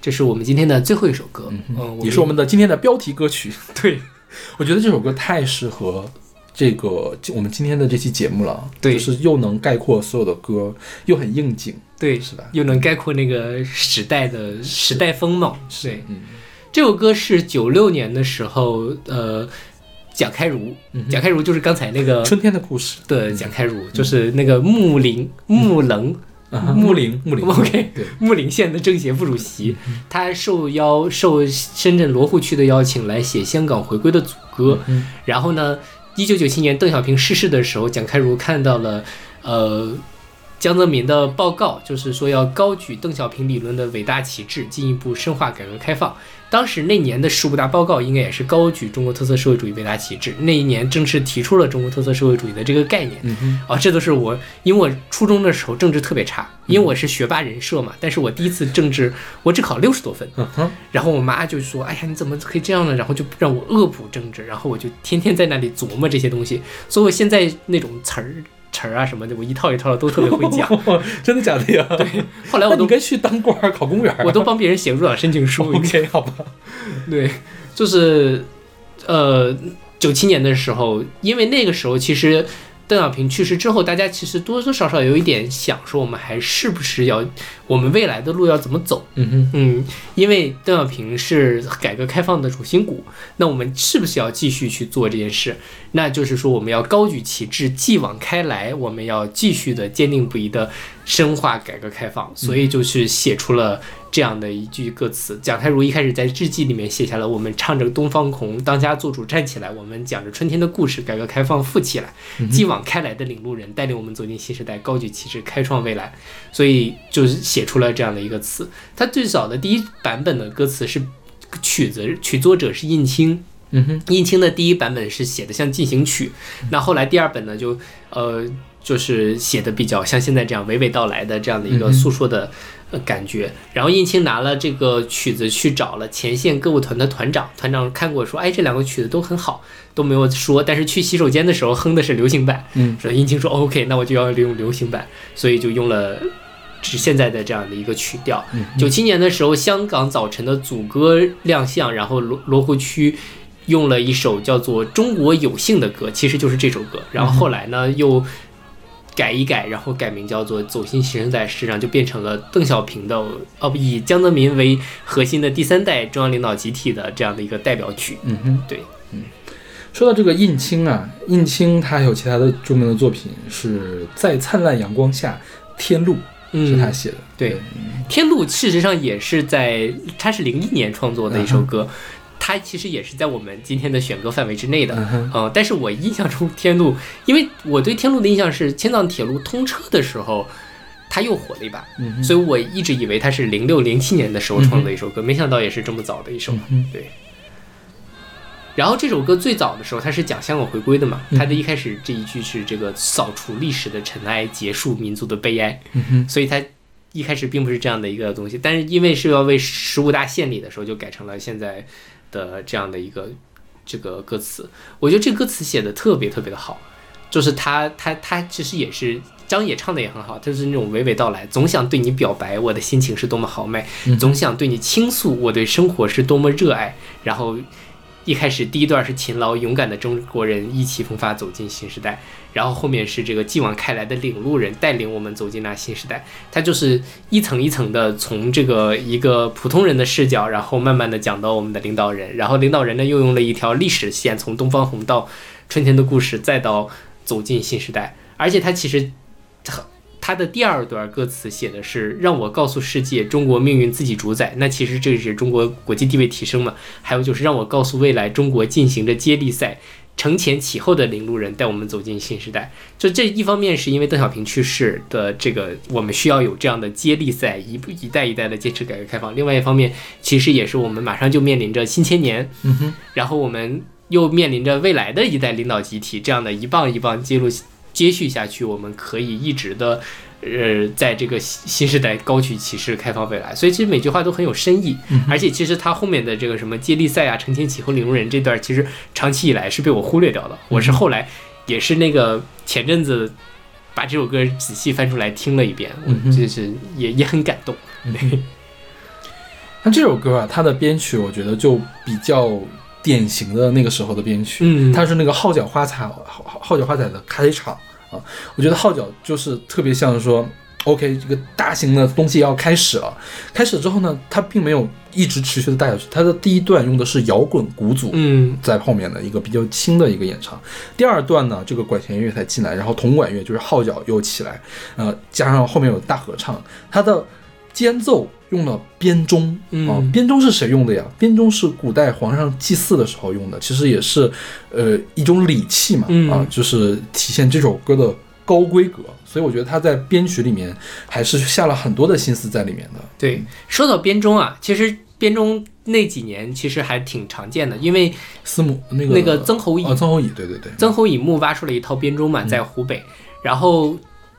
这是我们今天的最后一首歌。嗯，也是我们的今天的标题歌曲。对我觉得这首歌太适合这个我们今天的这期节目了，对就是又能概括所有的歌，又很应景。对是吧又能概括那个时代的时代风貌。对，嗯这首歌是九六年的时候，呃，蒋开儒，蒋开儒就是刚才那个春天的故事，对蒋开儒，就是那个木林木棱。木林木林。OK，对，木林县的政协副主席，他受邀受深圳罗湖区的邀请来写香港回归的组歌。然后呢，一九九七年邓小平逝世的时候，蒋开儒看到了呃江泽民的报告，就是说要高举邓小平理论的伟大旗帜，进一步深化改革开放。当时那年的十五大报告应该也是高举中国特色社会主义伟大旗帜，那一年正式提出了中国特色社会主义的这个概念。嗯啊，这都是我，因为我初中的时候政治特别差，因为我是学霸人设嘛，但是我第一次政治我只考六十多分，嗯哼，然后我妈就说：“哎呀，你怎么可以这样呢？”然后就让我恶补政治，然后我就天天在那里琢磨这些东西，所以我现在那种词儿词儿啊什么的，我一套一套的都特别会讲。真的假的呀？对，后来我都那你该去当官儿考公务员啊。我都帮别人写入党申请书。OK 好吧，对，就是呃，九七年的时候，因为那个时候其实邓小平去世之后，大家其实多多少少有一点想说，我们还是不是要我们未来的路要怎么走？嗯哼，嗯，因为邓小平是改革开放的主心骨，那我们是不是要继续去做这件事？那就是说，我们要高举旗帜，继往开来，我们要继续的坚定不移的深化改革开放。所以就是写出了这样的一句歌词。蒋开儒一开始在日记里面写下了：“我们唱着东方红，当家做主站起来；我们讲着春天的故事，改革开放富起来。继往开来的领路人，带领我们走进新时代，高举旗帜，开创未来。”所以就是写出了这样的一个词。它最早的第一版本的歌词是曲子，曲作者是印青。嗯哼，印青的第一版本是写的像进行曲，那后来第二本呢就呃就是写的比较像现在这样娓娓道来的这样的一个诉说的呃感觉。然后印青拿了这个曲子去找了前线歌舞团的团长，团长看过说，哎这两个曲子都很好，都没有说，但是去洗手间的时候哼的是流行版，嗯，说印青说 OK，那我就要用流行版，所以就用了。是现在的这样的一个曲调。九七年的时候，香港早晨的组歌亮相，然后罗罗湖区用了一首叫做《中国有幸》的歌，其实就是这首歌。然后后来呢，又改一改，然后改名叫做《走心新生代》，实际上就变成了邓小平的哦不，以江泽民为核心的第三代中央领导集体的这样的一个代表曲。嗯哼。对，嗯。说到这个印青啊，印青他还有其他的著名的作品是在灿烂阳光下，天路是他写的。对，天路事实上也是在，他是零一年创作的一首歌，它其实也是在我们今天的选歌范围之内的。嗯呃，但是我印象中天路，因为我对天路的印象是青藏铁路通车的时候。它又火了一把，嗯所以我一直以为它是零六零七年的时候创作的一首歌，没想到也是这么早的一首。嗯对。然后这首歌最早的时候，它是讲香港回归的嘛，嗯它的一开始这一句是这个扫除历史的尘埃，结束民族的悲哀，嗯所以它一开始并不是这样的一个东西，但是因为是要为十五大献礼的时候，就改成了现在的这样的一个这个歌词。我觉得这歌词写的特别特别的好，就是他他他其实也是张也唱的也很好，就是那种娓娓道来，总想对你表白我的心情是多么豪迈，总想对你倾诉我对生活是多么热爱，然后。一开始第一段是勤劳勇敢的中国人意气风发走进新时代，然后后面是这个继往开来的领路人带领我们走进那新时代。他就是一层一层的从这个一个普通人的视角，然后慢慢的讲到我们的领导人，然后领导人呢又用了一条历史线，从东方红到春天的故事，再到走进新时代。而且他其实他的第二段歌词写的是让我告诉世界，中国命运自己主宰。那其实这是中国国际地位提升嘛？还有就是让我告诉未来，中国进行着接力赛，承前启后的领路人带我们走进新时代。就这一方面是因为邓小平去世的这个，我们需要有这样的接力赛，一步一代一代的坚持改革开放。另外一方面，其实也是我们马上就面临着新千年，嗯哼，然后我们又面临着未来的一代领导集体，这样的一棒一棒接入接续下去，我们可以一直的。呃，在这个新新时代高举旗帜，开放未来，所以其实每句话都很有深意，而且其实他后面的这个什么接力赛啊、承前启后领路人这段，其实长期以来是被我忽略掉的。我是后来也是那个前阵子把这首歌仔细翻出来听了一遍，我嗯就是也也很感动。那这首歌啊，它的编曲我觉得就比较典型的那个时候的编曲，嗯。它是那个号角花彩号号号角花彩的开场啊，我觉得号角就是特别像说。OK，这个大型的东西要开始了。开始之后呢，它并没有一直持续的带下去。它的第一段用的是摇滚鼓组，嗯在后面的一个比较轻的一个演唱。第二段呢，这个管弦乐才进来，然后铜管乐就是号角又起来，呃，加上后面有大合唱，它的间奏用了编钟啊、嗯编钟是谁用的呀？编钟是古代皇上祭祀的时候用的，其实也是呃一种礼器嘛，嗯啊，就是体现这首歌的高规格。所以我觉得他在编曲里面还是下了很多的心思在里面的。对，说到编钟啊，其实编钟那几年其实还挺常见的，因为司母那个那个曾侯乙哦，曾侯乙，对对对，曾侯乙墓挖出了一套编钟嘛，嗯在湖北，然后。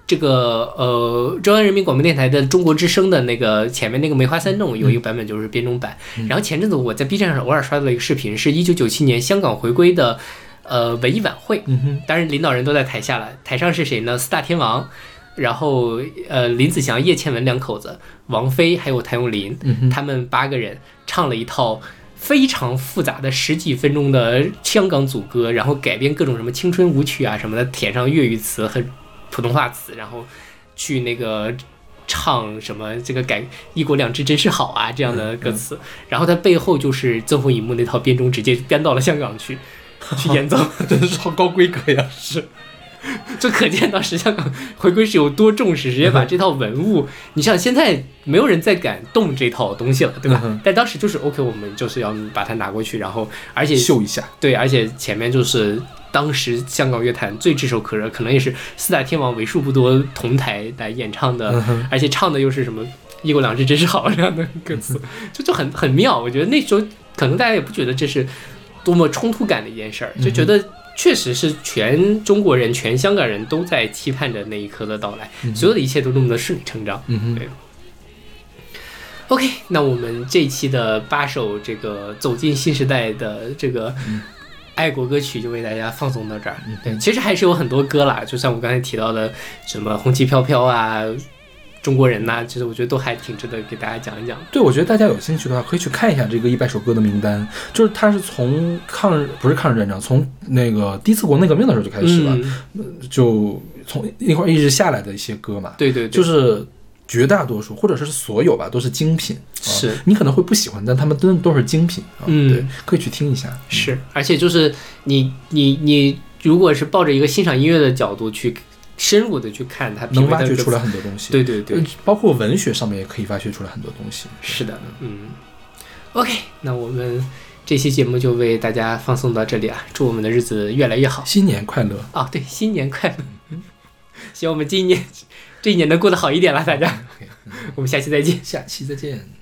这个呃，中央人民广播电台的中国之声的那个前面那个梅花三弄有一个版本就是编钟版。嗯然后前阵子我在 B 站上偶尔刷到了一个视频，是一九九七年香港回归的呃文艺晚会，嗯哼，当然领导人都在台下了，台上是谁呢？四大天王，然后呃林子祥、叶倩文两口子，王菲还有谭咏麟，嗯，他们八个人唱了一套非常复杂的十几分钟的香港组歌，然后改编各种什么青春舞曲啊什么的，填上粤语词和普通话词，然后去那个唱什么这个改一国两制真是好啊这样的歌词，然后他背后就是曾侯乙幕那套编钟直接编到了香港去 去演奏，真的是好高规格呀，是。就可见当时香港回归是有多重视，直接把这套文物，你像现在没有人再敢动这套东西了，对吧？嗯但当时就是 OK，我们就是要把它拿过去，然后而且秀一下，对，而且前面就是当时香港乐坛最炙手可热，可能也是四大天王为数不多同台来演唱的，嗯而且唱的又是什么“一国两制真是好”这样的歌词，就就很很妙。我觉得那时候可能大家也不觉得这是多么冲突感的一件事儿，就觉得。确实是全中国人、全香港人都在期盼着那一刻的到来，所有的一切都那么的顺理成章。嗯对 OK，那我们这一期的八首这个走进新时代的这个爱国歌曲就为大家放送到这儿。对，其实还是有很多歌啦，就像我刚才提到的什么红旗飘飘啊、中国人呐、其实我觉得都还挺值得给大家讲一讲。对，我觉得大家有兴趣的话，可以去看一下这个一百首歌的名单。就是它是从抗日不是抗日战争，从那个第一次国内革命的时候就开始了，嗯，就从那块儿一直下来的一些歌嘛。对对对，就是绝大多数或者是所有吧，都是精品。啊是你可能会不喜欢，但他们真的都是精品啊。嗯对，可以去听一下。是，而且就是你你你，如果是抱着一个欣赏音乐的角度去深入的去看它，能挖掘出来。很多东西。对对对呃，，包括文学上面也可以挖掘出来很多东西。是的，嗯。OK，那我们这期节目就为大家放送到这里啊，祝我们的日子越来越好新年快乐！啊！对，新年快乐！希望我们今年这一年能过得好一点了，大家。OK，我们下期再见。下期再见。